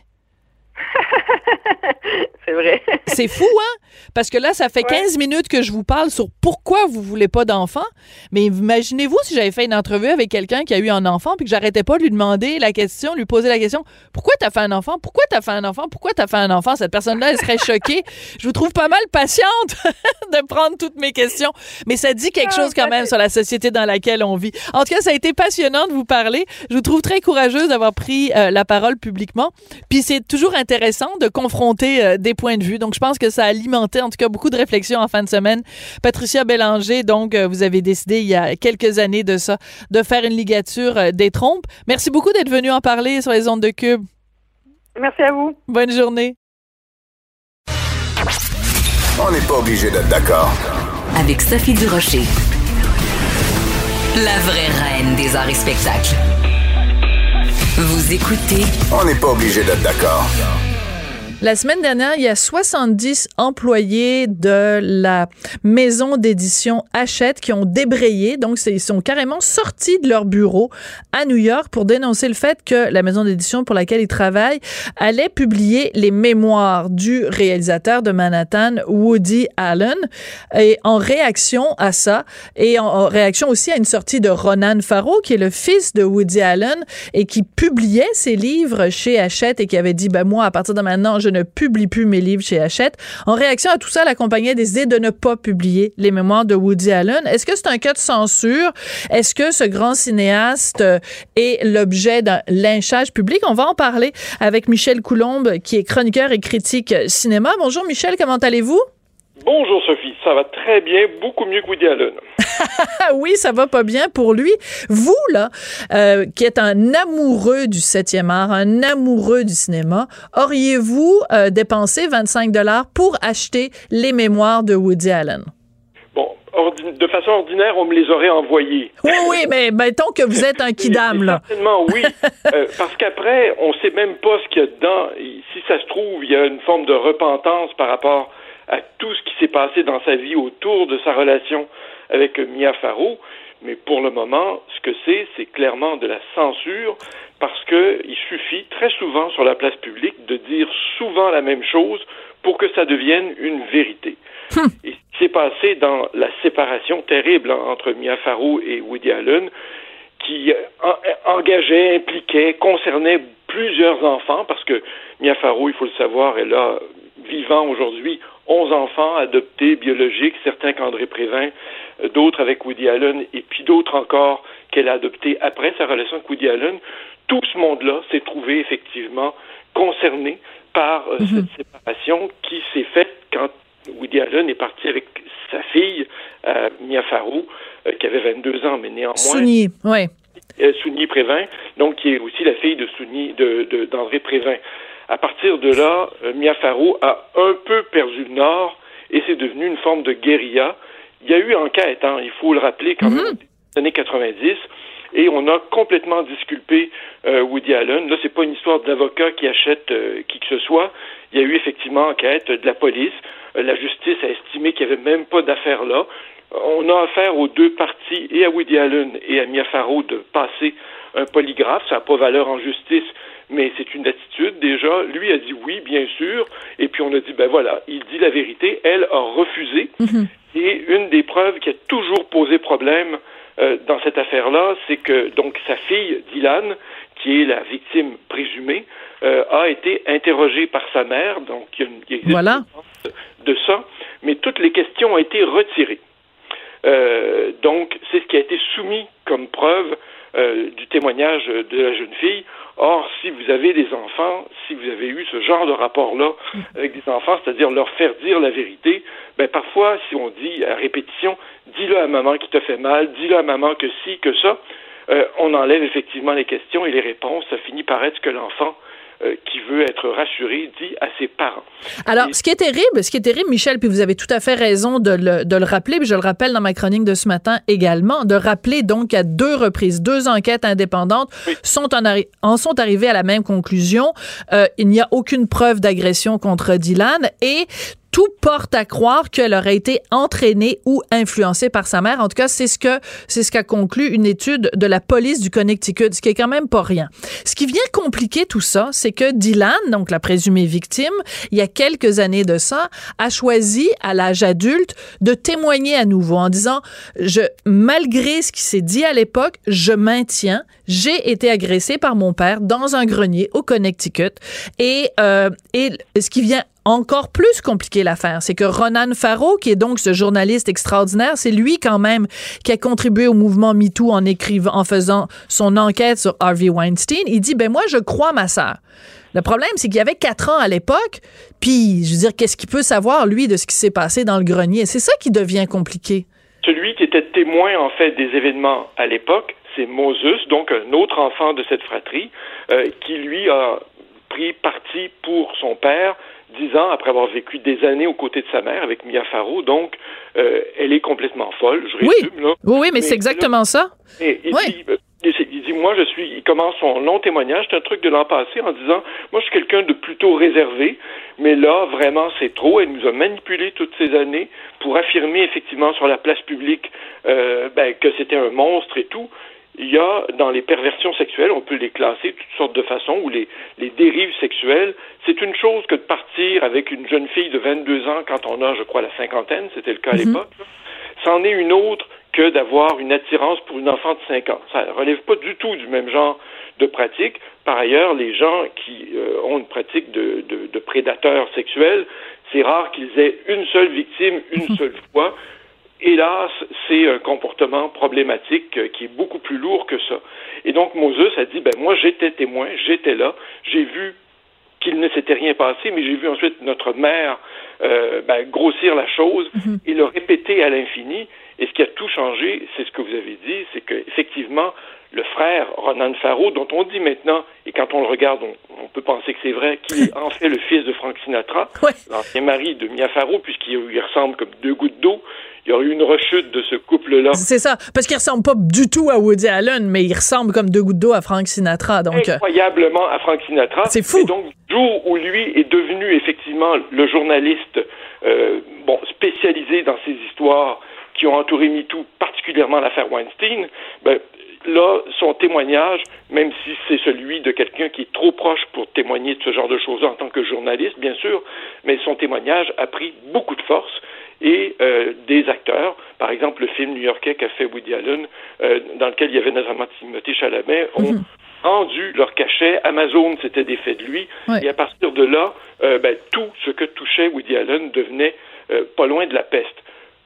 C'est vrai. <laughs> c'est fou, hein? Parce que là, ça fait 15 minutes que je vous parle sur pourquoi vous voulez pas d'enfant. Mais imaginez-vous si j'avais fait une entrevue avec quelqu'un qui a eu un enfant puis que j'arrêtais pas de lui demander la question, lui poser la question pourquoi t'as fait un enfant? Pourquoi t'as fait un enfant? Pourquoi t'as fait un enfant? Cette personne-là, elle serait choquée. je vous trouve pas mal patiente <laughs> de prendre toutes mes questions. Mais ça dit quelque chose quand même sur la société dans laquelle on vit. En tout cas, ça a été passionnant de vous parler. Je vous trouve très courageuse d'avoir pris euh, la parole publiquement. Puis c'est toujours intéressant de confronter euh, des points de vue. Donc, je pense que ça a alimenté, en tout cas, beaucoup de réflexions en fin de semaine. Patricia Bélanger, donc, euh, vous avez décidé il y a quelques années de ça, de faire une ligature euh, des trompes. Merci beaucoup d'être venu en parler sur les ondes de Cube. Merci à vous. Bonne journée. On n'est pas obligé d'être d'accord. Avec Sophie Durocher. La vraie reine des arts et spectacles. Vous écoutez. On n'est pas obligé d'être d'accord. La semaine dernière, il y a 70 employés de la maison d'édition Hachette qui ont débrayé. Donc, ils sont carrément sortis de leur bureau à New York pour dénoncer le fait que la maison d'édition pour laquelle ils travaillent allait publier les mémoires du réalisateur de Manhattan, Woody Allen. Et en réaction à ça, et en réaction aussi à une sortie de Ronan Farrow, qui est le fils de Woody Allen et qui publiait ses livres chez Hachette et qui avait dit, ben moi, à partir de maintenant, je ne publie plus mes livres chez Hachette. En réaction à tout ça, la compagnie a décidé de ne pas publier les mémoires de Woody Allen. Est-ce que c'est un cas de censure? Est-ce que ce grand cinéaste euh, est l'objet d'un lynchage public? On va en parler avec Michel Coulombe, qui est chroniqueur et critique cinéma. Bonjour Michel, comment allez-vous? Bonjour Sophie, ça va très bien, beaucoup mieux que Woody Allen. <laughs> <laughs> oui, ça va pas bien pour lui. Vous, là, euh, qui êtes un amoureux du 7e art, un amoureux du cinéma, auriez-vous euh, dépensé 25 dollars pour acheter les mémoires de Woody Allen? Bon, de façon ordinaire, on me les aurait envoyés. Oui, oui, <laughs> mais mettons que vous êtes un kidam, là. Certainement, oui. Euh, parce qu'après, on sait même pas ce qu'il y a dedans. Si ça se trouve, il y a une forme de repentance par rapport à tout ce qui s'est passé dans sa vie autour de sa relation avec Mia Farrow. Mais pour le moment, ce que c'est, c'est clairement de la censure parce qu'il suffit très souvent sur la place publique de dire souvent la même chose pour que ça devienne une vérité. Hum. Et ce qui s'est passé dans la séparation terrible entre Mia Farrow et Woody Allen, qui engageait, impliquait, concernait plusieurs enfants, parce que Mia Farrow, il faut le savoir, elle a vivant aujourd'hui 11 enfants adoptés biologiques, certains qu'André Prévin, euh, d'autres avec Woody Allen, et puis d'autres encore qu'elle a adoptés après sa relation avec Woody Allen. Tout ce monde-là s'est trouvé effectivement concerné par euh, cette mhm. séparation qui s'est faite quand Woody Allen est parti avec sa fille, euh, Mia Farrow, qui avait 22 ans, mais néanmoins... Souni, oui. Souni Prévin, donc qui est aussi la fille de Souni, de, d'André Prévin. À partir de là, euh, Mia Farrow a un peu perdu le nord et c'est devenu une forme de guérilla. Il y a eu enquête, hein, il faut le rappeler quand même, mhm. dans les années 90, et on a complètement disculpé euh, Woody Allen. Là, c'est pas une histoire d'avocat qui achète euh, qui que ce soit. Il y a eu effectivement enquête de la police. la justice a estimé qu'il n'y avait même pas d'affaire là. On a affaire aux deux parties, et à Woody Allen et à Mia Farrow, de passer un polygraphe. Ça n'a pas valeur en justice, mais c'est une attitude déjà. Lui a dit oui, bien sûr, et puis on a dit ben voilà, il dit la vérité. Elle a refusé. Mhm. Et une des preuves qui a toujours posé problème euh, dans cette affaire-là, c'est que donc sa fille Dylan, qui est la victime présumée, euh, a été interrogée par sa mère. Donc il y a, une, voilà. de, ça, mais toutes les questions ont été retirées. Euh, donc c'est ce qui a été soumis comme preuve euh, du témoignage de la jeune fille. Or, si vous avez des enfants, si vous avez eu ce genre de rapport-là avec des enfants, c'est-à-dire leur faire dire la vérité, ben parfois, si on dit à répétition, dis-le à maman qui te fait mal, dis-le à maman que si, que ça, euh, on enlève effectivement les questions et les réponses. Ça finit par être que l'enfant euh, qui veut être rassuré dit à ses parents. Alors, ce qui est terrible, ce qui est terrible, Michel, puis vous avez tout à fait raison de le, de le rappeler, puis je le rappelle dans ma chronique de ce matin également, de rappeler donc à deux reprises, deux enquêtes indépendantes sont en, en, sont arrivées à la même conclusion. Euh, il n'y a aucune preuve d'agression contre Dylan et tout porte à croire qu'elle aurait été entraînée ou influencée par sa mère. En tout cas, c'est ce que c'est ce qu'a conclu une étude de la police du Connecticut, ce qui est quand même pas rien. Ce qui vient compliquer tout ça, c'est que Dylan, donc la présumée victime, il y a quelques années de ça, a choisi à l'âge adulte de témoigner à nouveau en disant je malgré ce qui s'est dit à l'époque, je maintiens, j'ai été agressée par mon père dans un grenier au Connecticut et euh, ce qui vient encore plus compliqué l'affaire. C'est que Ronan Farrow, qui est donc ce journaliste extraordinaire, c'est lui quand même qui a contribué au mouvement MeToo en écrivant, en faisant son enquête sur Harvey Weinstein. Il dit, ben moi, je crois ma sœur. Le problème, c'est qu'il y avait quatre ans à l'époque, puis, je veux dire, qu'est-ce qu'il peut savoir, lui, de ce qui s'est passé dans le grenier? C'est ça qui devient compliqué. Celui qui était témoin, en fait, des événements à l'époque, c'est Moses, donc un autre enfant de cette fratrie, euh, qui, lui, a pris parti pour son père dix ans après avoir vécu des années aux côtés de sa mère avec Mia Farrow. Donc, euh, elle est complètement folle. Je résume, oui. Là. Oui, mais, c'est exactement ça. il, dit, euh, il, dit, moi, je suis. Il commence son long témoignage. C'est un truc de l'an passé en disant, moi, je suis quelqu'un de plutôt réservé, mais là, vraiment, c'est trop. Elle nous a manipulé toutes ces années pour affirmer effectivement sur la place publique euh, ben, que c'était un monstre et tout il y a dans les perversions sexuelles, on peut les classer de toutes sortes de façons, ou les, les dérives sexuelles. C'est une chose que de partir avec une jeune fille de 22 ans quand on a, je crois, la cinquantaine, c'était le cas à mhm. l'époque. C'en est une autre que d'avoir une attirance pour une enfant de 5 ans. Ça ne relève pas du tout du même genre de pratique. Par ailleurs, les gens qui euh, ont une pratique de, de, de prédateurs sexuels, c'est rare qu'ils aient une seule victime une seule fois. Hélas, c'est un comportement problématique euh, qui est beaucoup plus lourd que ça. Et donc Moses a dit, ben moi j'étais témoin, j'étais là, j'ai vu qu'il ne s'était rien passé, mais j'ai vu ensuite notre mère euh, ben, grossir la chose et le répéter à l'infini. Et ce qui a tout changé, c'est ce que vous avez dit, c'est qu'effectivement, le frère Ronan Farrow, dont on dit maintenant, et quand on le regarde, on, on peut penser que c'est vrai, qu'il est en fait le fils de Frank Sinatra, <laughs> Ouais. l'ancien mari de Mia Farrow, puisqu'il il ressemble comme deux gouttes d'eau. Il y a eu une rechute de ce couple-là. C'est ça. Parce qu'il ressemble pas du tout à Woody Allen, mais il ressemble comme deux gouttes d'eau à Frank Sinatra. Donc, euh, incroyablement à Frank Sinatra. C'est fou. Et donc, jour où lui est devenu effectivement le journaliste euh, bon, spécialisé dans ces histoires qui ont entouré MeToo, particulièrement l'affaire Weinstein, ben, là, son témoignage, même si c'est celui de quelqu'un qui est trop proche pour témoigner de ce genre de choses en tant que journaliste, bien sûr, mais son témoignage a pris beaucoup de force et euh, des acteurs, par exemple le film new-yorkais qu'a fait Woody Allen, euh, dans lequel il y avait notamment Timothée Chalamet, ont rendu leur cachet. Amazon s'était défait de lui, et à partir de là, euh, ben, tout ce que touchait Woody Allen devenait pas loin de la peste.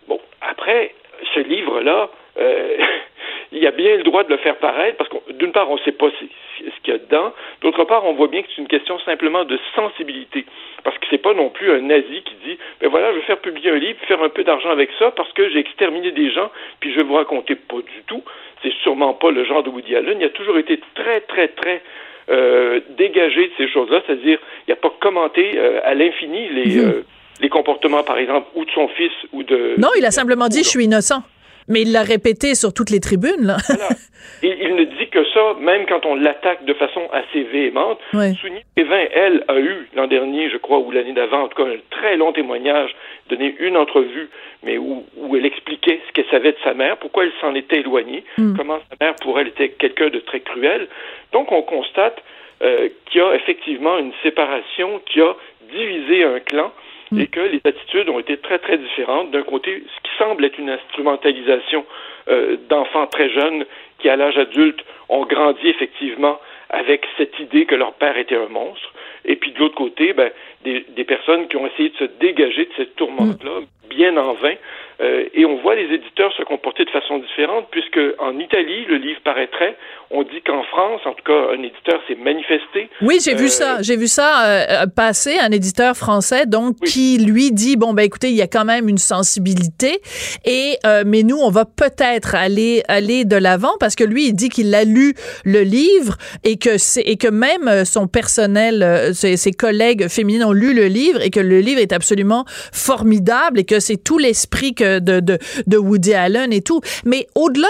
Bon, après, ce livre-là, euh, <laughs> il y a bien le droit de le faire paraître, parce que d'une part, on ne sait pas ce qu'il y a dedans, d'autre part, on voit bien que c'est une question simplement de sensibilité, parce que c'est pas non plus un nazi qui dit, ben voilà, je vais faire publier un livre, faire un peu d'argent avec ça, parce que j'ai exterminé des gens, puis je vais vous raconter pas du tout. C'est sûrement pas le genre de Woody Allen. Il a toujours été très, très, très euh, dégagé de ces choses-là, c'est-à-dire, il n'a pas commenté euh, à l'infini les, euh, les comportements, par exemple, ou de son fils, ou de... non, il a simplement dit, je suis innocent. Mais il l'a répété sur toutes les tribunes, là. Voilà. <laughs> Et il ne dit que ça, même quand on l'attaque de façon assez véhémente. Ouais. Sonia Pévin, elle, a eu l'an dernier, je crois, ou l'année d'avant, en tout cas, un très long témoignage, donné une entrevue, mais où, où elle expliquait ce qu'elle savait de sa mère, pourquoi elle s'en était éloignée, comment sa mère, pour elle, était quelqu'un de très cruel. Donc, on constate euh, qu'il y a effectivement une séparation qui a divisé un clan et que les attitudes ont été très, très différentes. D'un côté, ce qui semble être une instrumentalisation euh, d'enfants très jeunes qui, à l'âge adulte, ont grandi effectivement avec cette idée que leur père était un monstre. Et puis de l'autre côté, ben, des, des personnes qui ont essayé de se dégager de cette tourmente-là, bien en vain. Euh, et on voit les éditeurs se comporter de façon différente, puisque en Italie, le livre paraîtrait. On dit qu'en France, en tout cas, un éditeur s'est manifesté. Oui, j'ai vu Euh, ça. J'ai vu ça euh, passer, un éditeur français, donc Oui. qui lui dit bon ben écoutez, il y a quand même une sensibilité, et euh, mais nous on va peut-être aller aller de l'avant parce que lui il dit qu'il a lu le livre et que c'est et que même euh, son personnel, euh, ses, ses collègues féminines ont lu le livre et que le livre est absolument formidable et que c'est tout l'esprit que de, de Woody Allen et tout. Mais au-delà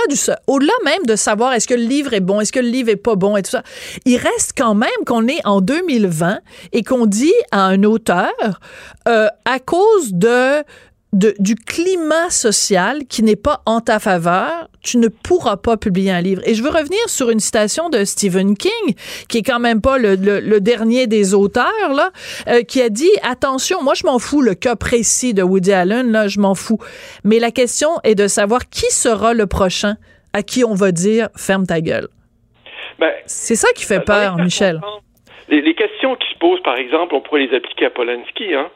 au-delà même de savoir est-ce que le livre est bon, est-ce que le livre est pas bon et tout ça, il reste quand même qu'on est en 2020 et qu'on dit à un auteur euh, à cause de de, du climat social qui n'est pas en ta faveur, tu ne pourras pas publier un livre. Et je veux revenir sur une citation de Stephen King, qui est quand même pas le, le, le dernier des auteurs, là, euh, qui a dit attention, moi je m'en fous le cas précis de Woody Allen, là, je m'en fous. Mais la question est de savoir qui sera le prochain à qui on va dire ferme ta gueule. Ben, C'est ça qui fait peur, Michel. Les, les questions qui se posent, par exemple, on pourrait les appliquer à Polanski. Hein,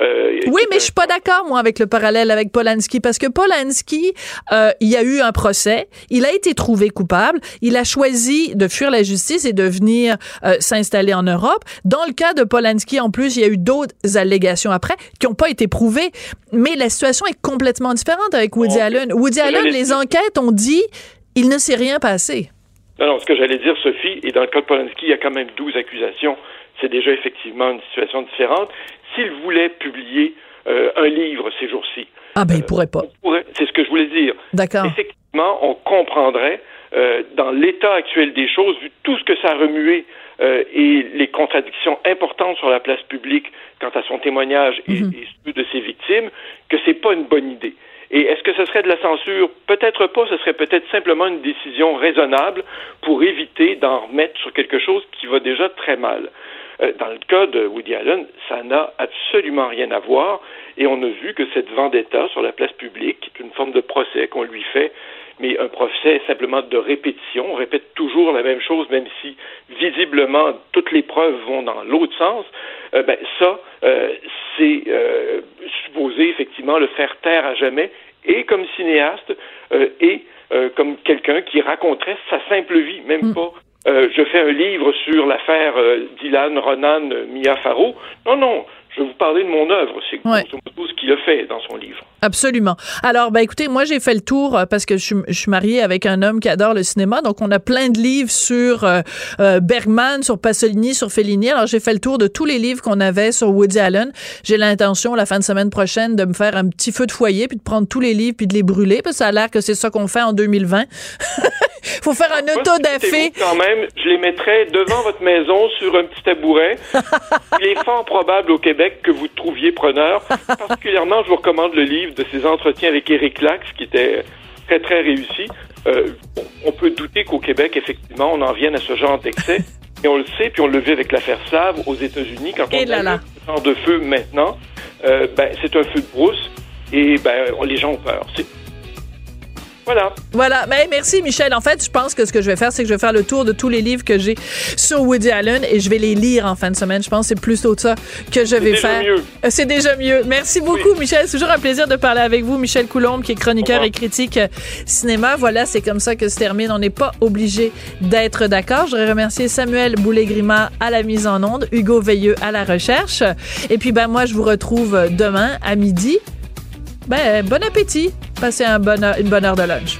euh, Oui, mais je suis pas d'accord, moi, avec le parallèle avec Polanski, parce que Polanski, euh, il y a eu un procès, il a été trouvé coupable, il a choisi de fuir la justice et de venir euh, s'installer en Europe. Dans le cas de Polanski, en plus, il y a eu d'autres allégations après qui n'ont pas été prouvées, mais la situation est complètement différente avec Woody Allen. Woody Allen, les enquêtes ont dit, il ne s'est rien passé. Non, non, ce que j'allais dire, Sophie, et dans le cas de Polanski, il y a quand même 12 accusations. C'est déjà effectivement une situation différente. S'il voulait publier euh, un livre ces jours-ci, Ah ben, il pourrait pas. pourrait- c'est ce que je voulais dire. D'accord. Effectivement, on comprendrait euh, dans l'état actuel des choses, vu tout ce que ça a remué euh, et les contradictions importantes sur la place publique quant à son témoignage et, et ceux de ses victimes, que c'est pas une bonne idée. Et est-ce que ce serait de la censure? Peut-être pas, ce serait peut-être simplement une décision raisonnable pour éviter d'en remettre sur quelque chose qui va déjà très mal. Euh, dans le cas de Woody Allen, ça n'a absolument rien à voir. Et on a vu que cette vendetta sur la place publique, est une forme de procès qu'on lui fait, mais un procès simplement de répétition. On répète toujours la même chose, même si visiblement toutes les preuves vont dans l'autre sens. Euh, ben ça, euh, c'est euh, supposé effectivement le faire taire à jamais, et comme cinéaste, euh, et euh, comme quelqu'un qui raconterait sa simple vie, même Mm. pas. euh, je fais un livre sur l'affaire euh, Dylan Ronan Mia Farrow. Non, non, je vais vous parler de mon œuvre. C'est Ouais. grosso modo ce qu'il a fait dans son livre. Absolument. Alors, ben écoutez, moi j'ai fait le tour euh, parce que je, suis- je suis mariée avec un homme qui adore le cinéma, donc on a plein de livres sur euh, euh, Bergman, sur Pasolini, sur Fellini. Alors j'ai fait le tour de tous les livres qu'on avait sur Woody Allen. J'ai l'intention la fin de semaine prochaine de me faire un petit feu de foyer puis de prendre tous les livres puis de les brûler parce que ça a l'air que c'est ça qu'on fait en 2020. <laughs> Faut faire un c'était vous, Quand même, je les mettrais devant votre maison sur un petit tabouret. Il est fort probable au Québec que vous trouviez preneur. Particulièrement, je vous recommande le livre de ses entretiens avec Éric Lax, qui était très, très réussi. Euh, on peut douter qu'au Québec, effectivement, on en vienne à ce genre d'excès. <laughs> Et on le sait, puis on le vit avec l'affaire Slave aux États-Unis. Quand on là là. ce genre de feu maintenant, euh, ben, c'est un feu de brousse et ben, les gens ont peur. Voilà. Voilà. Mais merci, Michel. En fait, je pense que ce que je vais faire, c'est que je vais faire le tour de tous les livres que j'ai sur Woody Allen et je vais les lire en fin de semaine. Je pense que c'est plutôt ça que je vais déjà faire. mieux. C'est déjà mieux. Merci beaucoup, Michel. C'est toujours un plaisir de parler avec vous. Michel Coulombe, qui est chroniqueur et critique euh, cinéma. Voilà, c'est comme ça que se termine. On n'est pas obligé d'être d'accord. Je voudrais remercier Samuel Boulay-Grima à la mise en onde, Hugo Veilleux à la recherche. Et puis, ben, moi, je vous retrouve demain à midi. Ben, bon appétit. Passez une bonne heure de lunch.